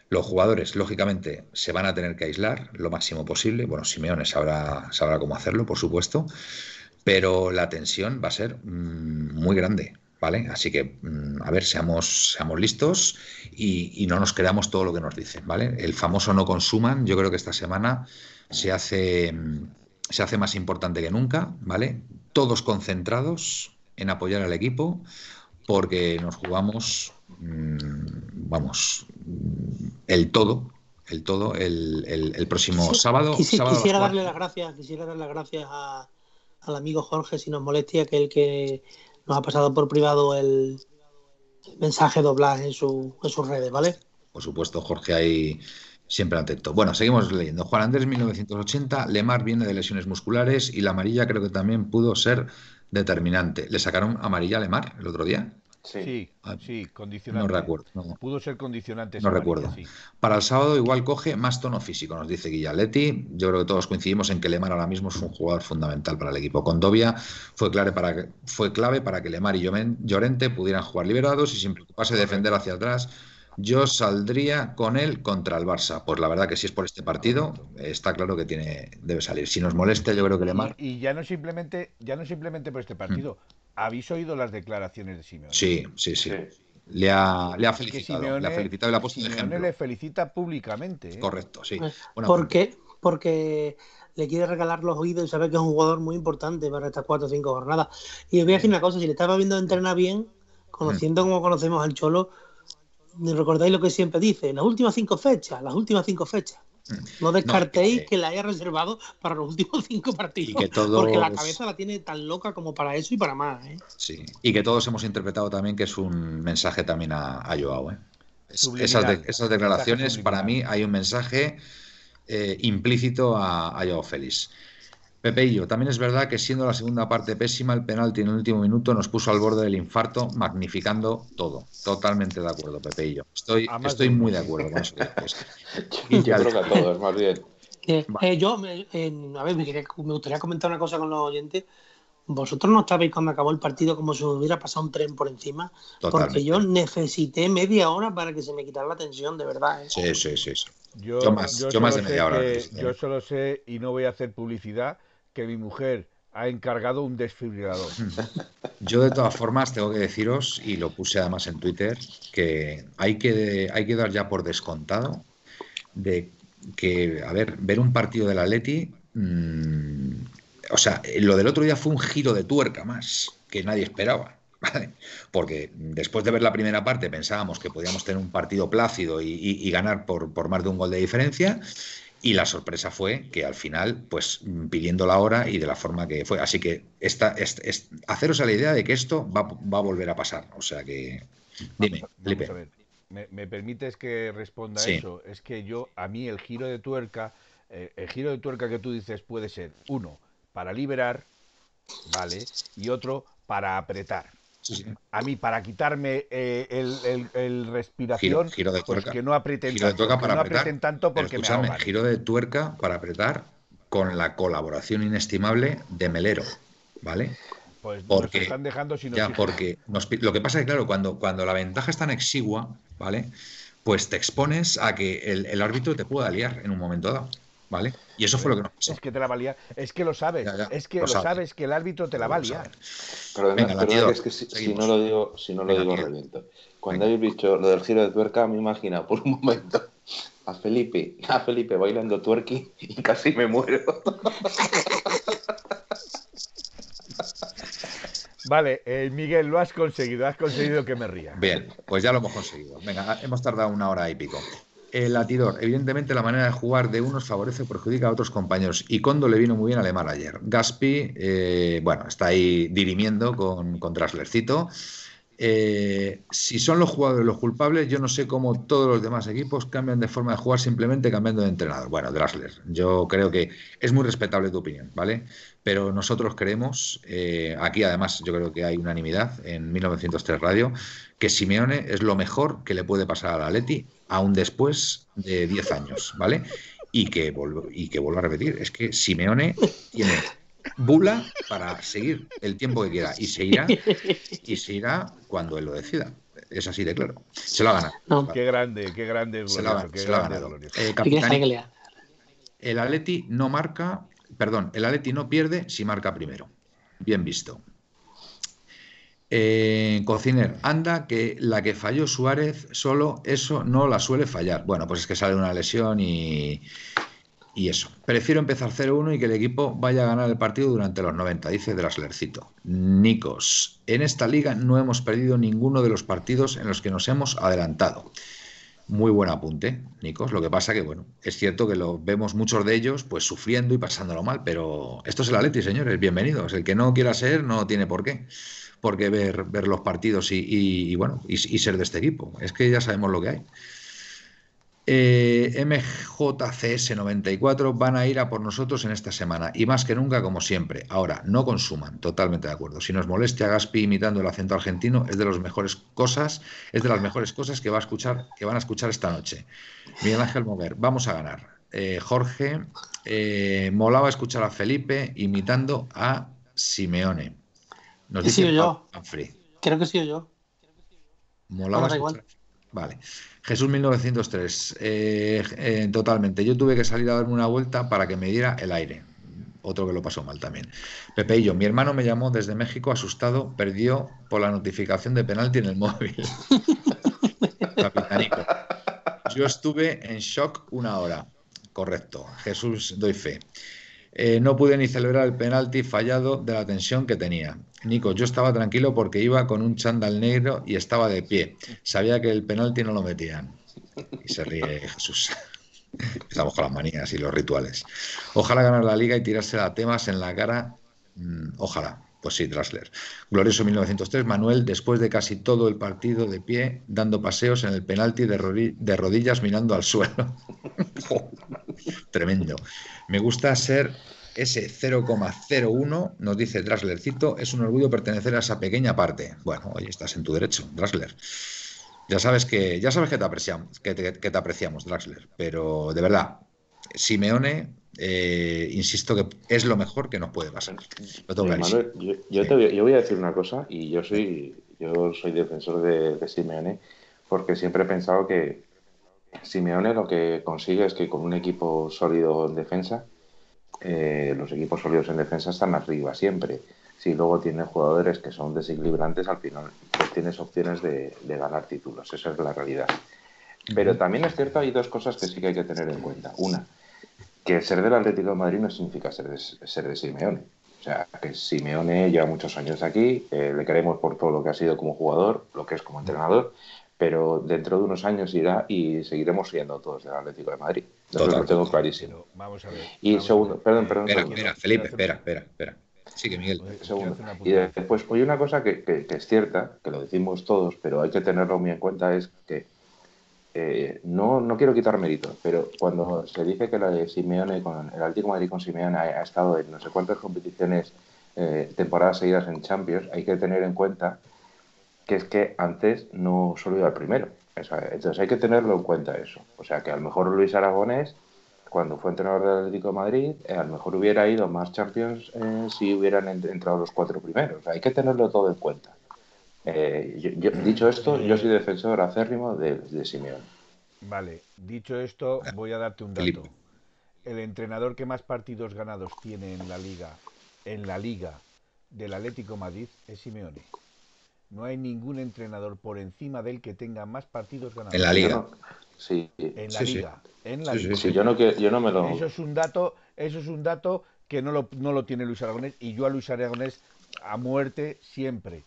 Los jugadores, lógicamente, se van a tener que aislar lo máximo posible. Bueno, Simeone sabrá, sabrá cómo hacerlo, por supuesto. Pero la tensión va a ser mm, muy grande. ¿Vale? Así que, mm, a ver, seamos, seamos listos y, no nos creamos todo lo que nos dicen, ¿vale? El famoso no consuman, yo creo que esta semana se hace, mm, se hace más importante que nunca, ¿vale? Todos concentrados en apoyar al equipo porque nos jugamos, mm, vamos, el todo, el todo el, el, próximo sábado. quisiera darle las gracias, quisiera darle las gracias al amigo Jorge, si nos molestia, que el que nos ha pasado por privado el, mensaje doblado en, su, en sus redes, ¿vale? Por supuesto, Jorge ahí siempre atento. Bueno, seguimos leyendo. Juan Andrés, 1980, Lemar viene de lesiones musculares y la amarilla creo que también pudo ser determinante. ¿Le sacaron amarilla a Lemar el otro día? Sí, ah, sí, condicionante. No recuerdo. Pudo ser condicionante. No recuerdo. Para el sábado igual coge más tono físico, nos dice Guillaletti. Yo creo que todos coincidimos en que Lemar ahora mismo es un jugador fundamental para el equipo. Condovia fue clave para que, fue clave para que Lemar y Llorente pudieran jugar liberados y sin preocuparse de defender hacia atrás. Yo saldría con él contra el Barça. Pues la verdad que si es por este partido, está claro que tiene debe salir. Si nos molesta, yo creo que Lemar. Y, ya no simplemente, ya no simplemente por este partido. Mm. ¿Habéis oído las declaraciones de Simeone? Sí, sí, sí. Le ha, le ha felicitado, le ha felicitado y le ha puesto Simeone le felicita públicamente. ¿eh? Correcto, sí. Bueno, ¿Por qué? Porque le quiere regalar los oídos y sabe que es un jugador muy importante para estas cuatro o cinco jornadas. Y os voy a decir una cosa, si le estaba viendo entrenar bien, conociendo como conocemos al Cholo, recordáis lo que siempre dice, las últimas cinco fechas, las últimas cinco fechas. No descartéis que, la haya reservado para los últimos cinco partidos. Porque la cabeza la tiene tan loca como para eso y para más. ¿eh? Sí, y que todos hemos interpretado también que es un mensaje también a, Joao. ¿eh? esas, declaraciones, para mí, hay un mensaje eh, implícito a, a Joao Félix. Pepeillo, también es verdad que siendo la segunda parte pésima, el penalti en el último minuto nos puso al borde del infarto, magnificando todo. Totalmente de acuerdo, Pepeillo. Estoy, estoy muy de acuerdo con eso. yo creo que a todos, más bien. Eh, eh, yo, a ver, me, gustaría comentar una cosa con los oyentes. Vosotros no estabais cuando acabó el partido como si hubiera pasado un tren por encima, porque yo necesité media hora para que se me quitara la tensión, de verdad. ¿eh? Sí, sí, sí. Yo, más, yo más de media hora. yo solo sé, y no voy a hacer publicidad, que mi mujer ha encargado un desfibrilador. Yo de todas formas tengo que deciros, y lo puse además en Twitter, que hay que, hay que dar ya por descontado de que, a ver, ver un partido del Atleti, mmm, o sea, lo del otro día fue un giro de tuerca más que nadie esperaba. Porque después de ver la primera parte pensábamos que podíamos tener un partido plácido y, y ganar por, por, más de un gol de diferencia y la sorpresa fue que al final, pues pidiendo la hora y de la forma que fue. Así que esta, es, haceros a la idea de que esto va, a volver a pasar. O sea que. Dime, Felipe. ¿Me, permites que responda a eso? Es que yo, a mí, el giro de tuerca, eh, el giro de tuerca que tú dices puede ser uno para liberar, ¿vale? Y otro para apretar. A mí, para quitarme eh, el, el, respiración, giro, de pues que no aprieten tanto, para no aprieten tanto porque me Giro de tuerca para apretar con la colaboración inestimable de Melero, ¿vale? Pues porque, están dejando sin Ya, porque lo que pasa es que, claro, cuando, cuando la ventaja es tan exigua, ¿vale? Pues te expones a que el, el árbitro te pueda liar en un momento dado. ¿Vale? Y eso fue lo que nos pasó. Es que te la valía. Es que lo sabes. Es que lo, sabes que el árbitro te la valía. Pero además, es que si, no lo digo, si no lo digo, reviento. Cuando habéis visto lo del giro de tuerca, me imagino por un momento a Felipe, a Felipe bailando tuerqui y casi me muero. Vale, eh, Miguel, lo has conseguido, has conseguido que me ría. Bien, pues ya lo hemos conseguido. Venga, hemos tardado una hora y pico el latidor. Evidentemente la manera de jugar de unos favorece o perjudica a otros compañeros. Y Condo le vino muy bien a Lemar ayer. Gaspi, eh, bueno, está ahí dirimiendo con, con Traslercito. Eh, si son los jugadores los culpables, yo no sé cómo todos los demás equipos cambian de forma de jugar simplemente cambiando de entrenador. Bueno, Drasler, yo creo que es muy respetable tu opinión, ¿vale? Pero nosotros creemos, eh, aquí además yo creo que hay unanimidad en 1903 Radio, que Simeone es lo mejor que le puede pasar a la Leti aún después de 10 años, ¿vale? Y que, vuelvo, y que vuelvo a repetir, es que Simeone tiene bula para seguir el tiempo que quiera y se irá y se irá cuando él lo decida. Es así de claro. Se lo ha ganado. Qué grande, qué grande. se, lo ha, ganado. Eh, el Atleti no marca, perdón, el Atleti no pierde si marca primero. Bien visto. Eh, Cociner, anda que la que falló Suárez, solo eso no la suele fallar. Bueno, pues es que sale una lesión y, y eso. Prefiero empezar 0-1 y que el equipo vaya a ganar el partido durante los 90, dice Draslercito. Nicos, en esta liga no hemos perdido ninguno de los partidos en los que nos hemos adelantado. Muy buen apunte, Nicos. Lo que pasa que, bueno, es cierto que lo vemos muchos de ellos pues sufriendo y pasándolo mal, pero esto es el Atleti, señores, bienvenidos. El que no quiera ser no tiene por qué, por qué ver, ver los partidos y, bueno, y ser de este equipo. Es que ya sabemos lo que hay. Eh, MJCS94 van a ir a por nosotros en esta semana y más que nunca como siempre. Ahora, no consuman, totalmente de acuerdo. Si nos moleste a Gaspi imitando el acento argentino, es de las mejores cosas, es de las mejores cosas que va a escuchar, que van a escuchar esta noche. Miguel Ángel Mover, vamos a ganar. Eh, Jorge, eh, molaba escuchar a Felipe imitando a Simeone. Nos dice yo. Creo que sí yo. Molaba escuchar. Vale. Jesús 1903, eh, eh, totalmente. Yo tuve que salir a darme una vuelta para que me diera el aire. Otro que lo pasó mal también. Pepe y yo, mi hermano me llamó desde México asustado, perdió por la notificación de penalti en el móvil. Yo estuve en shock una hora. Correcto. Jesús, doy fe. Eh, no pude ni celebrar el penalti fallado de la tensión que tenía. Nico, yo estaba tranquilo porque iba con un chándal negro y estaba de pie. Sabía que el penalti no lo metían. Y se ríe Jesús. Estamos con las manías y los rituales. Ojalá ganar la liga y tirarse a temas en la cara. Mm, ojalá. Pues sí, Drasler. Glorioso 1903, Manuel, después de casi todo el partido de pie, dando paseos en el penalti de, rodillas mirando al suelo. Tremendo. Me gusta ser ese 0,01, nos dice Draslercito, es un orgullo pertenecer a esa pequeña parte. Bueno, hoy estás en tu derecho, Drasler. Ya sabes que, ya sabes que te apreciamos, que te, apreciamos, Draxler, pero de verdad, Simeone, eh, insisto que es lo mejor que nos puede pasar. yo, voy, a decir una cosa, y yo soy, yo soy defensor de, de Simeone, porque siempre he pensado que Simeone lo que consigue es que con un equipo sólido en defensa, eh, los equipos sólidos en defensa están arriba siempre. Si luego tienes jugadores que son desequilibrantes, al final pues tienes opciones de, ganar títulos. Esa es la realidad. Pero también es cierto, hay dos cosas que sí que hay que tener en cuenta. Una, que ser del Atlético de Madrid no significa ser de, ser de Simeone. O sea, que Simeone lleva muchos años aquí, eh, le queremos por todo lo que ha sido como jugador, lo que es como entrenador, pero dentro de unos años irá y seguiremos siendo todos del Atlético de Madrid. Eso lo tengo clarísimo. Vamos a ver. Y segundo, perdón, perdón. Espera, espera, Felipe, espera, espera, espera. Sí, que Miguel. Segundo. Y después, oye, una cosa que, que, es cierta, que lo decimos todos, pero hay que tenerlo muy en cuenta, es que eh, no, no quiero quitar méritos, pero cuando se dice que la de Simeone, con el Atlético Madrid con Simeone ha, estado en no sé cuántas competiciones, eh, temporadas seguidas en Champions, hay que tener en cuenta que es que antes no solo iba el primero. Entonces hay que tenerlo en cuenta eso. O sea que a lo mejor Luis Aragonés, cuando fue entrenador del Atlético de Madrid, eh, a lo mejor hubiera ido más Champions eh, si hubieran entrado los cuatro primeros. hay que tenerlo todo en cuenta. Eh, dicho esto, yo soy defensor acérrimo de, de Simeón. Vale, dicho esto, voy a darte un dato. El entrenador que más partidos ganados tiene en la liga, en la liga del Atlético Madrid es Simeone. No hay ningún entrenador por encima de él que tenga más partidos ganados. En la liga. Sí. En la liga. En la liga. yo, no, yo no me lo... Eso es un dato, eso es un dato que no lo, no lo tiene Luis Aragonés y yo a Luis Aragonés a muerte siempre.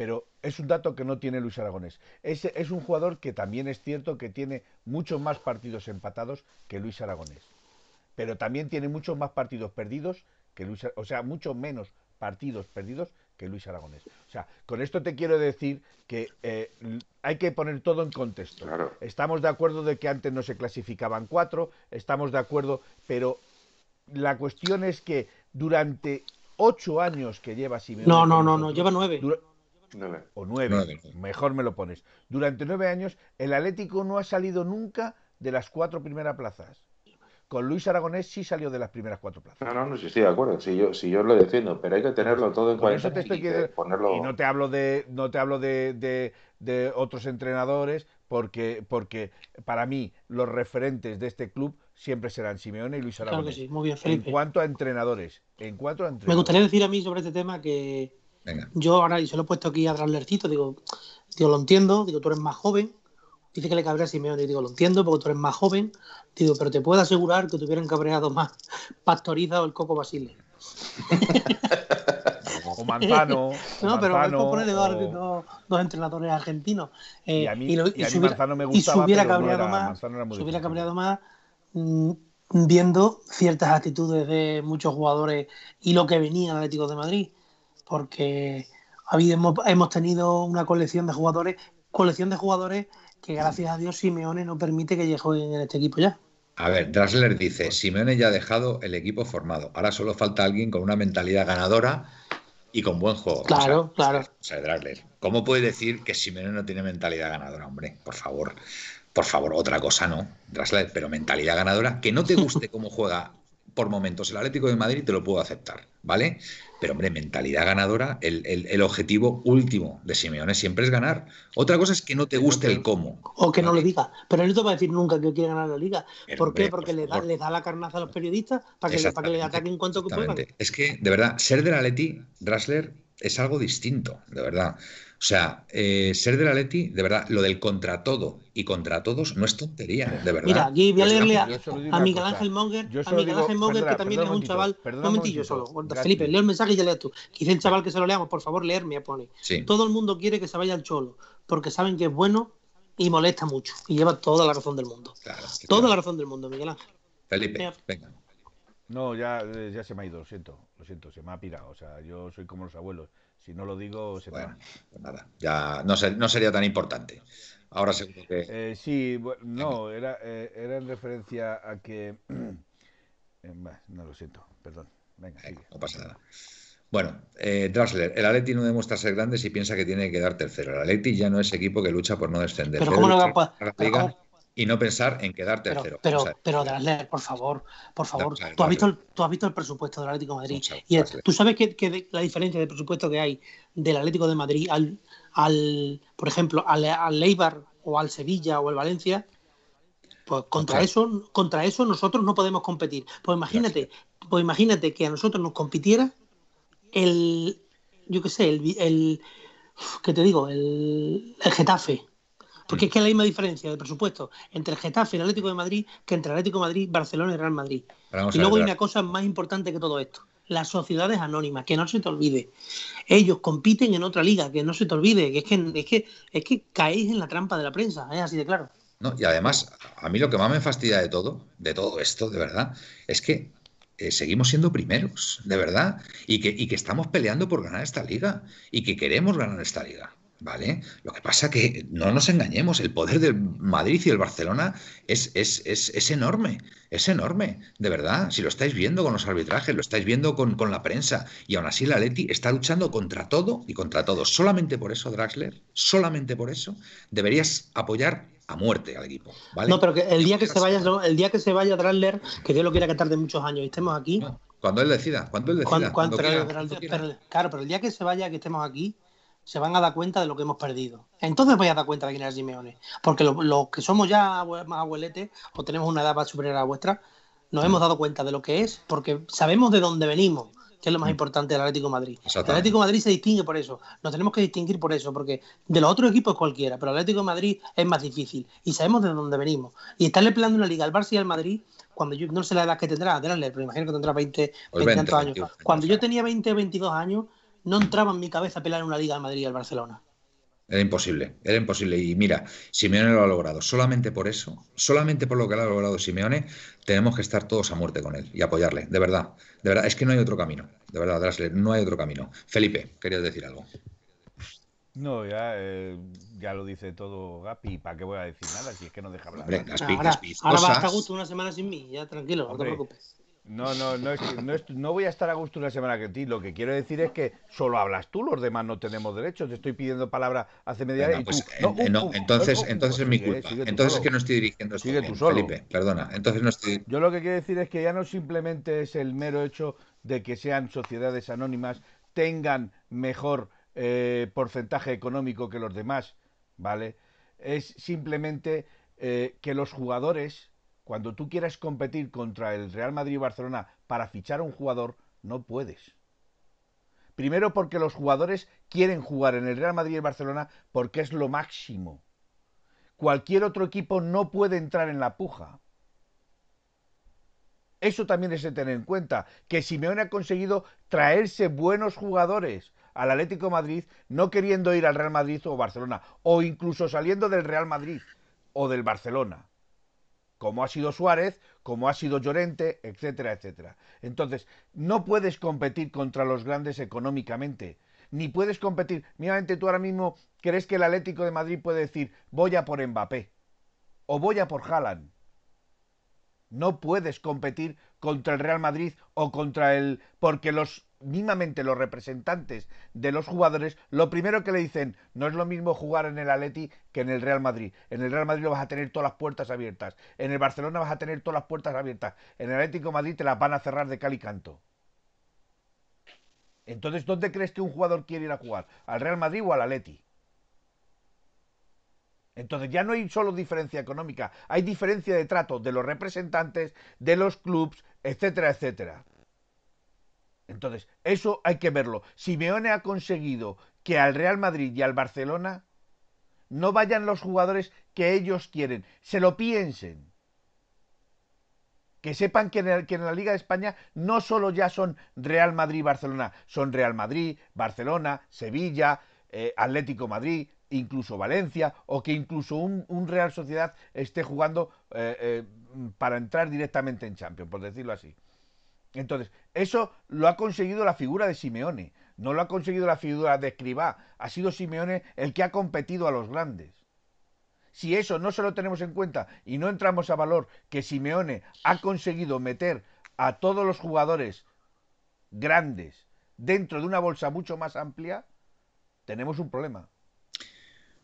Pero es un dato que no tiene Luis Aragonés. Es, es un jugador que también es cierto que tiene muchos más partidos empatados que Luis Aragonés. Pero también tiene muchos más partidos perdidos que Luis, o sea, mucho menos partidos perdidos que Luis Aragonés. O sea, con esto te quiero decir que eh, hay que poner todo en contexto. Estamos de acuerdo de que antes no se clasificaban cuatro, estamos de acuerdo, pero la cuestión es que durante ocho años que lleva Simeone... No, no, no, no, lleva nueve. O nueve, mejor me lo pones. Durante nueve años el Atlético no ha salido nunca de las cuatro primeras plazas con Luis Aragonés sí salió de las primeras cuatro plazas. No, no, no, sí estoy de acuerdo, si yo, si yo lo defiendo, pero hay que tenerlo todo en cuenta. y, ponerlo... y no te hablo de, no te hablo de, de, otros entrenadores, porque, porque para mí los referentes de este club siempre serán Simeone y Luis Aragonés. Claro que sí, muy bien, Felipe. En cuanto a entrenadores, en cuanto a entrenadores. Me gustaría decir a mí sobre este tema que yo ahora, y se lo he puesto aquí a Draslercito, digo, digo, lo entiendo, digo, tú eres más joven, dice que le cabrea a Simeone. Y digo, lo entiendo porque tú eres más joven. Digo, pero te puedo asegurar que te hubieran cabreado más Pastoriza o el Coco Basile. o Manzano. no, o pero Manzano, ponerle dos, o- dos- dos entrenadores argentinos. Eh, Y a mí- lo- y a mí hubiera- Manzano me y se gustaba, hubiera pero no cabreado más, hubiera cabreado más viendo ciertas actitudes de muchos jugadores y lo que venía el Atlético de Madrid. Porque hemos, hemos tenido una colección de jugadores, colección de jugadores que gracias a Dios Simeone no permite que jueguen en este equipo ya. A ver, Drasler dice, Simeone ya ha dejado el equipo formado. Ahora solo falta alguien con una mentalidad ganadora y con buen juego. Claro, O sea, claro. O sea, Drasler, ¿cómo puede decir que Simeone no tiene mentalidad ganadora, hombre? Por favor. Por favor, otra cosa no. Drasler, pero mentalidad ganadora, que no te guste cómo juega por momentos el Atlético de Madrid, te lo puedo aceptar, ¿vale? Pero, hombre, mentalidad ganadora, el, el- el objetivo último de Simeone siempre es ganar. Otra cosa es que no te guste el cómo. O que no lo diga. Pero él no te va a decir nunca que quiere ganar la liga. Pero, ¿Por qué? Porque por le da, le da la carnaza a los periodistas para que, para que le ataquen cuanto que puedan. Es que, de verdad, ser del Atleti, Drasler, es algo distinto, de verdad. O sea, eh, ser del Atleti, de verdad, lo del contra todo y contra todos no es tontería, de verdad. Mira, aquí voy a leerle a, Miguel. Ángel Monger, a Miguel digo- Ángel Monger, perdona, que también es un un chaval. perdona un momentillo solo. Felipe, leo el mensaje y ya leas tú. Que dice el chaval que se lo leamos, por favor, leerme, pone. Sí. Todo el mundo quiere que se vaya al cholo, porque saben que es bueno y molesta mucho. Y lleva toda la razón del mundo. Claro, Toda la razón del mundo, Miguel Ángel. Felipe, Mira. venga. No, ya, eh, ya se me ha ido, lo siento, lo siento, se me ha pirado. O sea, yo soy como los abuelos. Si no lo digo, se Bueno, va. pues nada, ya no, ser- no sería tan importante. Ahora seguro que. Eh, sí, bu- no, era, eh, era en referencia a que... eh, no lo siento, perdón. Venga, sigue. No pasa nada. Bueno, eh, Drasler, el Atleti no demuestra ser grande si piensa que tiene que quedar tercero. El Atleti ya no es equipo que lucha por no descender. Pero ¿cómo no va a liga y no pensar en quedar Pero, tercero. pero, ver. pero Drasler, por favor, por favor. ¿Tú has, visto el, tú has visto el presupuesto del Atlético de Madrid. Y el- tú sabes que, la diferencia de presupuesto que hay del Atlético de Madrid al, al por ejemplo, al, al Eibar o al Sevilla o al Valencia. Pues contra eso, contra eso nosotros no podemos competir. Pues imagínate, pues imagínate que a nosotros nos compitiera el, yo qué sé, el, el ¿qué te digo? El, el Getafe. Porque es que hay la misma diferencia de presupuesto entre el Getafe y el Atlético de Madrid que entre el Atlético de Madrid, Barcelona y Real Madrid. Vamos Y luego ver, hay una cosa más importante que todo esto. Las sociedades anónimas, que no se te olvide. Ellos compiten en otra liga, que no se te olvide. Que es que, es que, es que caéis en la trampa de la prensa, es así de claro. No, y además, a mí lo que más me fastidia de todo, de todo esto, de verdad, es que eh, seguimos siendo primeros, de verdad, y que, y que estamos peleando por ganar esta liga, y que queremos ganar esta liga, ¿vale? Lo que pasa que no nos engañemos, el poder del Madrid y el Barcelona es, es, es, es enorme, es enorme, de verdad, si lo estáis viendo con los arbitrajes, lo estáis viendo con, con la prensa, y aún así el Atleti está luchando contra todo y contra todos. Solamente por eso, Draxler, solamente por eso, deberías apoyar a muerte al equipo, ¿vale? No, pero que el día que se vaya, el día que se vaya Drasler, que Dios lo quiera que tarde muchos años y estemos aquí, No, cuando él decida, cuando él decida. Cuando- cuando- cuando pero- quiera, pero- cuando quiera. pero- claro, pero el día que se vaya, que estemos aquí, se van a dar cuenta de lo que hemos perdido. Entonces vais a dar cuenta de quién era Simeone. Porque los lo que somos ya más abueletes, o tenemos una edad más superior a la vuestra, nos hemos dado cuenta de lo que es, porque sabemos de dónde venimos, que es lo más importante del Atlético de Madrid. El. Atlético de Madrid se distingue por eso. Nos tenemos que distinguir por eso, porque de los otros equipos cualquiera, pero el Atlético de Madrid es más difícil. Y sabemos de dónde venimos. Y estarle peleando una liga al Barça y al Madrid, cuando yo no sé la edad que tendrá, pero imagino que tendrá 20, Pues 20 y 20, tantos años. 21, Cuando yo tenía 20 o 22 años, no entraba en mi cabeza pelear en una liga al Madrid y al Barcelona. Era imposible, era imposible. Y mira, Simeone lo ha logrado. Solamente por eso, solamente por lo que lo ha logrado Simeone, tenemos que estar todos a muerte con él y apoyarle. De verdad, de verdad, es que no hay otro camino. De verdad, Drasler, no hay otro camino. Felipe, querías decir algo. No, ya, eh, ya lo dice todo Gapi. ¿Para qué voy a decir nada si es que no deja hablar? Hombre, nadie? las Ah, pi- ahora, las pi- ahora va a estar gusto una semana sin mí, ya tranquilo, no te preocupes. No, no, no, es que- no, es- no voy a estar a gusto una semana que ti. Lo que quiero decir es que solo hablas tú, los demás no tenemos derechos. Te estoy pidiendo palabra hace media hora pues, no, uh, no, uh, entonces, entonces es mi culpa. sigue Entonces es que no estoy dirigiendo Sigue bien, tú solo. Felipe, perdona. Entonces no estoy. Yo lo que quiero decir es que ya no simplemente es el mero hecho de que sean sociedades anónimas, tengan mejor eh, porcentaje económico que los demás, ¿vale? Es simplemente eh, que los jugadores, cuando tú quieras competir contra el Real Madrid y Barcelona para fichar a un jugador, no puedes. Primero porque los jugadores quieren jugar en el Real Madrid y el Barcelona porque es lo máximo. cualquier otro equipo no puede entrar en la puja. Eso también es de tener en cuenta, que Simeone ha conseguido traerse buenos jugadores al Atlético Madrid, no queriendo ir al Real Madrid o Barcelona, o incluso saliendo del Real Madrid o del Barcelona, como ha sido Suárez, como ha sido Llorente, etcétera, etcétera. Entonces, no puedes competir contra los grandes económicamente, ni puedes competir. Míramente tú ahora mismo crees que el Atlético de Madrid puede decir, voy a por Mbappé, o voy a por Haaland no puedes competir contra el Real Madrid o contra el... porque los mismamente los representantes de los jugadores, lo primero que le dicen, no es lo mismo jugar en el Atleti que en el Real Madrid. En el Real Madrid lo vas a tener todas las puertas abiertas. En el Barcelona vas a tener todas las puertas abiertas. En el Atlético Madrid te las van a cerrar de cal y canto. Entonces, ¿dónde crees que un jugador quiere ir a jugar? ¿Al Real Madrid o al Atleti? Entonces ya no hay solo diferencia económica, hay diferencia de trato de los representantes, de los clubes, etcétera, etcétera. Entonces, eso hay que verlo. Simeone ha conseguido que al Real Madrid y al Barcelona no vayan los jugadores que ellos quieren, se lo piensen. Que sepan que en, la Liga de España no solo ya son Real Madrid y Barcelona, son Real Madrid, Barcelona, Sevilla, eh, Atlético Madrid, incluso Valencia, o que incluso un, Real Sociedad esté jugando eh, eh, para entrar directamente en Champions, por decirlo así. Entonces, eso lo ha conseguido la figura de Simeone, no lo ha conseguido la figura de Escribá, ha sido Simeone el que ha competido a los grandes. Si eso no se lo tenemos en cuenta y no entramos a valor que Simeone ha conseguido meter a todos los jugadores grandes dentro de una bolsa mucho más amplia, tenemos un problema.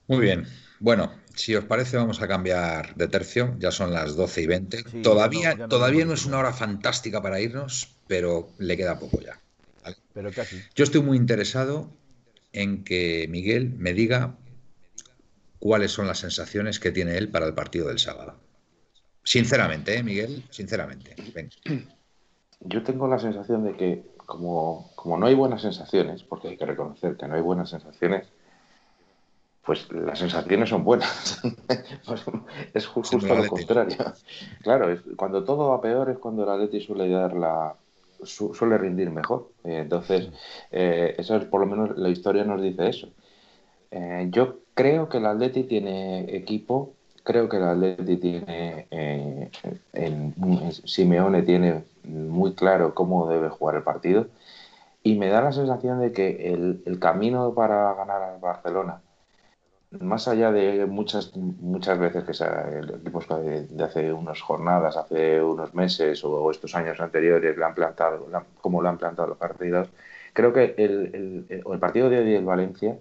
Muy bien. Bueno, si os parece, vamos a cambiar de tercio. Ya son las 12 y 20. todavía no, todavía no es una hora fantástica para irnos, pero le queda poco ya. Pero casi. Yo estoy muy interesado en que Miguel me diga cuáles son las sensaciones que tiene él para el partido del sábado. Sinceramente, ¿eh, Miguel? Sinceramente. Yo tengo la sensación de que, como, como no hay buenas sensaciones, porque hay que reconocer que no hay buenas sensaciones, pues las sensaciones son buenas. Pues es justo lo contrario. Claro, cuando todo va peor es cuando el Atleti suele dar la suele rendir mejor. Eh, entonces, eh, eso es por lo menos la historia nos dice eso. Eh, yo creo que el Atleti tiene equipo, creo que el Atleti tiene en, Simeone tiene muy claro cómo debe jugar el partido y me da la sensación de que el, el camino para ganar al Barcelona más allá de muchas muchas veces que sea, el equipo de, hace unas jornadas, hace unos meses o estos años anteriores le han plantado, como lo han plantado los partidos, creo que el, el, partido de hoy del Valencia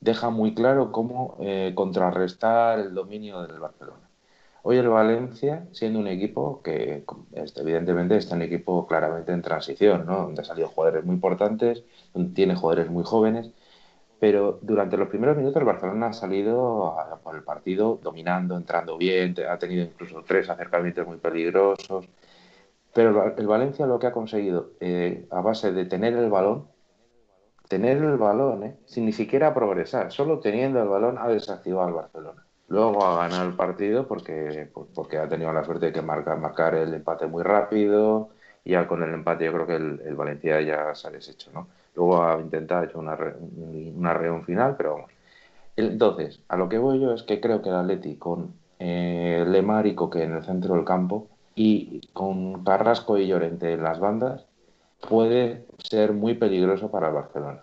deja muy claro cómo eh, contrarrestar el dominio del Barcelona. Hoy el Valencia, siendo un equipo que este, evidentemente está un equipo claramente en transición, ¿no? donde han salido jugadores muy importantes, donde tiene jugadores muy jóvenes, pero durante los primeros minutos el Barcelona ha salido por el partido dominando, entrando bien, ha tenido incluso tres acercamientos muy peligrosos. Pero el Valencia lo que ha conseguido eh, a base de tener el balón, tener el balón, eh, sin ni siquiera progresar, solo teniendo el balón ha desactivado al Barcelona. Luego ha ganado el partido porque, porque ha tenido la suerte de que marcar, marcar el empate muy rápido y ya con el empate yo creo que el, el Valencia ya se ha deshecho, ¿no? Luego a intentar hecho una, una reunión final, pero vamos. Entonces, a lo que voy yo es que creo que el Atleti con eh, Lemar y Coque en el centro del campo y con Carrasco y Llorente en las bandas puede ser muy peligroso para el Barcelona.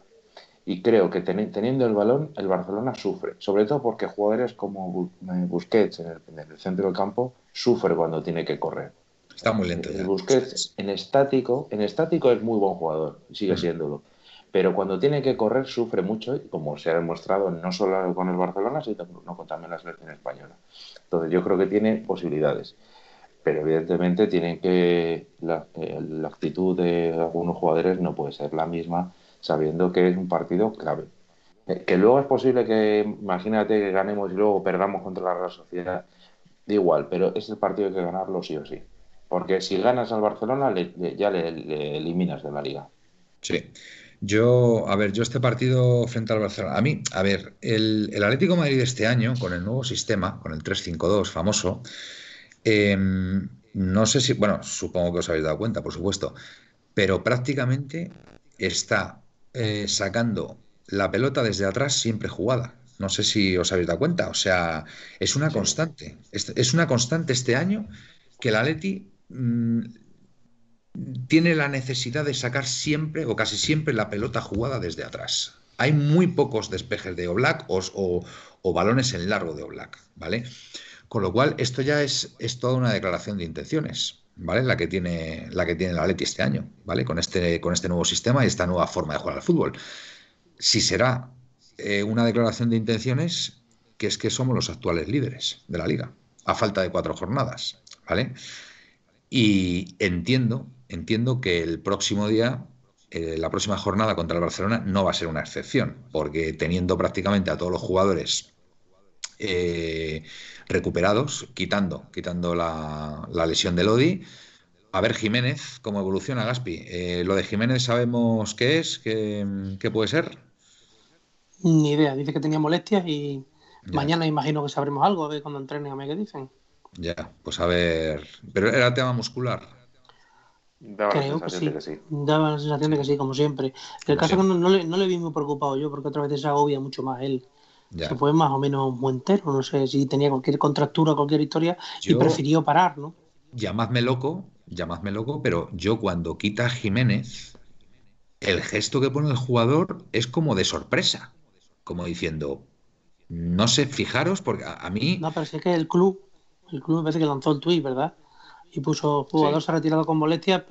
Y creo que teniendo el balón, el Barcelona sufre, sobre todo porque jugadores como eh, Busquets en el, centro del campo sufre cuando tiene que correr. Está muy lento. El Busquets en estático, en estático es muy buen jugador, sigue siéndolo pero cuando tiene que correr sufre mucho, como se ha demostrado no solo con el Barcelona, sino con también la selección española. Entonces yo creo que tiene posibilidades, pero evidentemente tienen que la, actitud de algunos jugadores no puede ser la misma, sabiendo que es un partido clave. Eh, que luego es posible que, imagínate que ganemos y luego perdamos contra la Real Sociedad, da igual, pero es el partido hay que ganarlo sí o sí. Porque si ganas al Barcelona, ya le eliminas de la liga. Sí. Yo, a ver, yo este partido frente al Barcelona, a mí, a ver, el, Atlético Madrid este año, con el nuevo sistema, con el 3-5-2 famoso, em, no sé si, bueno, supongo que os habéis dado cuenta, por supuesto, pero prácticamente está eh, sacando la pelota desde atrás siempre jugada. No sé si os habéis dado cuenta, o sea, es una constante. Es, una constante este año que el Atleti mm, tiene la necesidad de sacar siempre o casi siempre la pelota jugada desde atrás. Hay muy pocos despejes de Oblak o, balones en largo de Oblak, ¿vale? Con lo cual, esto ya es, es, toda una declaración de intenciones, ¿vale? La que tiene la que tiene la Atleti este año, ¿vale? Con este, con este nuevo sistema y esta nueva forma de jugar al fútbol. Si será eh, una declaración de intenciones, que es que somos los actuales líderes de la liga, a falta de cuatro jornadas, ¿vale? Y entiendo entiendo que el próximo día, eh, la próxima jornada contra el Barcelona, no va a ser una excepción, porque teniendo prácticamente a todos los jugadores eh, recuperados, quitando, quitando la, lesión de Lodi, a ver Jiménez, cómo evoluciona Gaspi. Eh, lo de Jiménez sabemos qué es, qué, puede ser. Ni idea, dice que tenía molestias y mañana imagino que sabremos algo, a ver cuando entrene a ver qué dicen. Ya, pues a ver. Pero era tema muscular. Daba la sensación de que sí. Daba la sensación de que sí, como siempre. El caso es que no, le, no, le, vi muy preocupado yo, porque otra vez se agobia mucho más él. Se fue más o menos muy entero, no sé si tenía cualquier contractura, cualquier historia, y prefirió parar, ¿no? Llamadme loco, llamadme loco, pero yo cuando quita a Jiménez, el gesto que pone el jugador es como de sorpresa, como diciendo, no sé, fijaros, porque a, mí... No, pero es que el club, el club me parece que lanzó el tweet, ¿verdad? Y puso jugador se ha retirado con molestias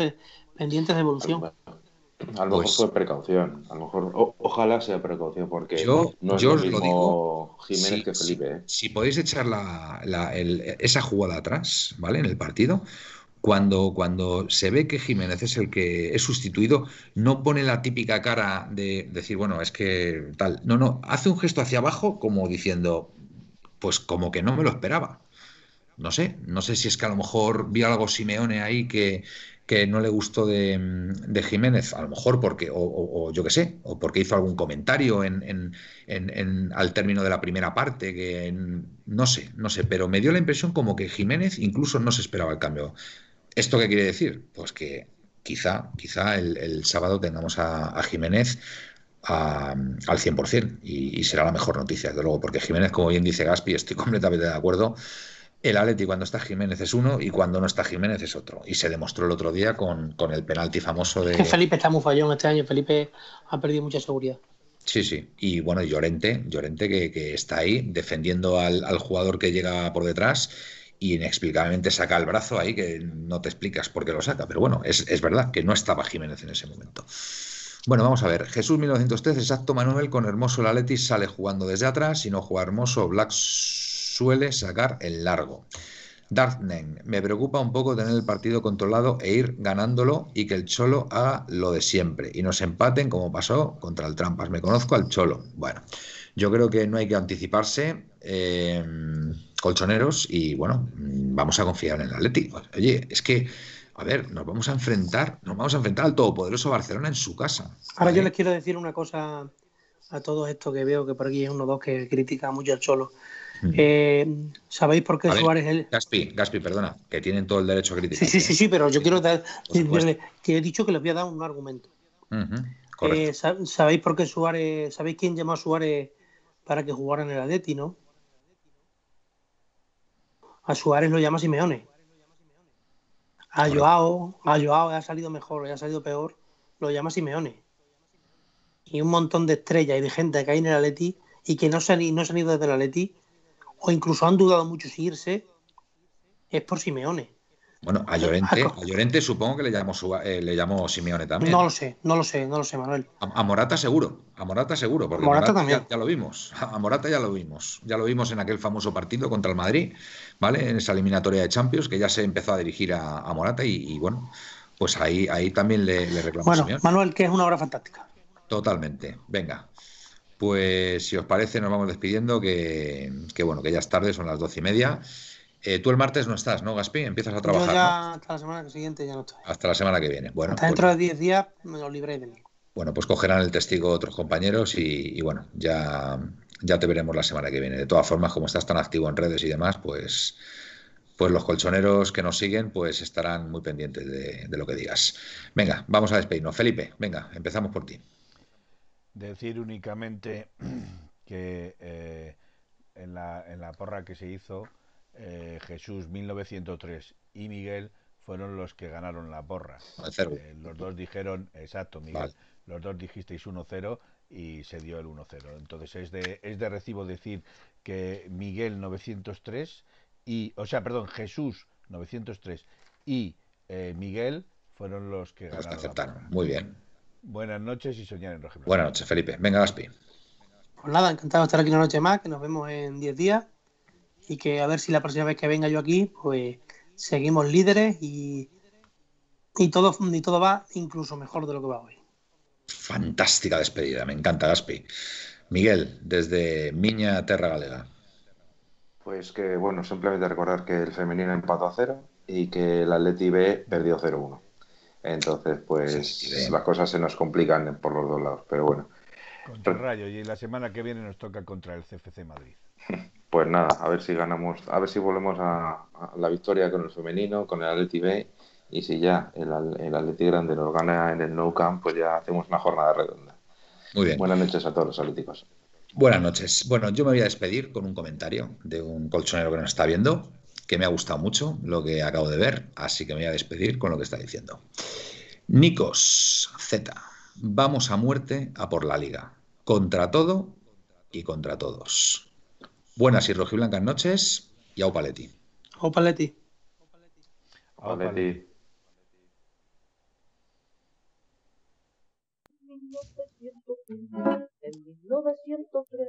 pendientes de evolución. A lo mejor pues fue precaución, a lo mejor ojalá sea precaución porque no es lo mismo Jiménez que Felipe. ¿eh? Si, podéis echar esa jugada atrás, ¿vale? En el partido, cuando, cuando se ve que Jiménez es el que es sustituido, no pone la típica cara de decir, bueno, es que tal. No, no, hace un gesto hacia abajo como diciendo, pues como que no me lo esperaba no sé, no sé si es que a lo mejor vio algo Simeone ahí que, que no le gustó de, Jiménez, a lo mejor porque, o, yo qué sé, o porque hizo algún comentario en, en, al término de la primera parte, que no sé, no sé, pero me dio la impresión como que Jiménez incluso no se esperaba el cambio. ¿Esto qué quiere decir? Pues que quizá, quizá el, sábado tengamos a, Jiménez al 100% y, y será la mejor noticia, desde luego, porque Jiménez, como bien dice Gaspi, estoy completamente de acuerdo, el Atleti cuando está Jiménez es uno y cuando no está Jiménez es otro. Y se demostró el otro día con, el penalti famoso de. que Felipe está muy fallón este año. Felipe ha perdido mucha seguridad. Sí, sí. Y bueno, Llorente, Llorente que, está ahí defendiendo al, jugador que llega por detrás y inexplicablemente saca el brazo ahí que no te explicas por qué lo saca. Pero bueno, es, es verdad que no estaba Jiménez en ese momento. Bueno, vamos a ver. Jesús 1913, exacto Manuel, con Hermoso el Atleti sale jugando desde atrás y no juega Hermoso. Black suele sacar el largo. Dartnen, me preocupa un poco tener el partido controlado e ir ganándolo y que el Cholo haga lo de siempre y nos empaten como pasó contra el Trampas. Me conozco al Cholo. Bueno, yo creo que no hay que anticiparse, eh, colchoneros, y bueno, vamos a confiar en el Atlético. Oye, es que, a ver, nos vamos a enfrentar, nos vamos a enfrentar al todopoderoso Barcelona en su casa. Ahora yo les quiero decir una cosa a todos estos que veo que por aquí es uno o dos que critica mucho al Cholo. Eh, ¿Sabéis por qué Suárez el... Gaspi, Gaspi, perdona, que tienen todo el derecho a criticar. Sí, sí, sí, pero yo quiero dar, que he dicho que les voy a dar un argumento. Eh, ¿Sabéis por qué Suárez, sabéis quién llamó a Suárez para que jugara en el Atleti, no? A Suárez lo llama Simeone. A Joao, a Joao ha salido mejor, ha salido peor, lo llama Simeone. Y un montón de estrellas y de gente que hay en el Atleti y que no se han, no se han ido desde el Atleti o incluso han dudado mucho si irse, es por Simeone. Bueno, a Llorente, a Llorente supongo que le llamó, eh, le llamó Simeone también. No lo sé, no lo sé, no lo sé, Manuel. A, Morata seguro, a Morata seguro, porque Morata, también. Ya, lo vimos, a Morata ya lo vimos, ya lo vimos en aquel famoso partido contra el Madrid, ¿vale? En esa eliminatoria de Champions, que ya se empezó a dirigir a, Morata y, bueno, pues ahí, ahí también le, le reclamó Bueno, Manuel, que es una obra fantástica. Totalmente, venga, pues si os parece, nos vamos despidiendo, que, bueno, que ya es tarde, son las doce y media. Eh, tú el martes no estás, ¿no, Gaspi? Empiezas a trabajar. ya hasta la semana siguiente ya no estoy. Hasta la semana que viene. Bueno, hasta dentro pues de diez días me lo libré de mí. bueno, pues cogerán el testigo otros compañeros y, bueno, ya, ya te veremos la semana que viene. De todas formas, como estás tan activo en redes y demás, pues, pues los colchoneros que nos siguen pues estarán muy pendientes de, lo que digas. Venga, vamos a despedirnos. Felipe, venga, empezamos por ti. Decir únicamente que eh, en, la, en la porra que se hizo, eh, Jesús 1903 y Miguel fueron los que ganaron la porra. Eh, los dos dijeron, exacto, Miguel, los dos dijisteis 1-0 y se dio el 1-0. Entonces es de, es de recibo decir que Miguel 903 y, o sea, perdón, Jesús 903 y eh, Miguel fueron los que ganaron. aceptaron. Muy bien. Buenas noches y soñar en rojo. Buenas noches, Felipe. Venga, Gaspi. Pues nada, encantado de estar aquí una noche más, que nos vemos en 10 días y que a ver si la próxima vez que venga yo aquí, pues seguimos líderes y, y, todo, y todo va incluso mejor de lo que va hoy. Fantástica despedida, me encanta Gaspi. Miguel, desde Miña Terra Galega. Pues que, bueno, simplemente recordar que el femenino empató a cero y que el Atleti B perdió 0-1. Entonces, pues las cosas se nos complican por los dos lados, pero bueno. Contra el Rayo y la semana que viene nos toca contra el CFC Madrid. Pues nada, a ver si ganamos, a ver si volvemos a, la victoria con el femenino, con el Atleti B y si ya el, el Atleti Grande nos gana en el Nou Camp, pues ya hacemos una jornada redonda. Muy bien. Buenas noches a todos los atléticos. Buenas noches. Bueno, yo me voy a despedir con un comentario de un colchonero que nos está viendo, que me ha gustado mucho lo que acabo de ver, así que me voy a despedir con lo que está diciendo. Nikos Z, vamos a muerte a por la liga, contra todo y contra todos. Buenas y rojiblancas noches y au paletti. Au paletti. Au paletti. En 1903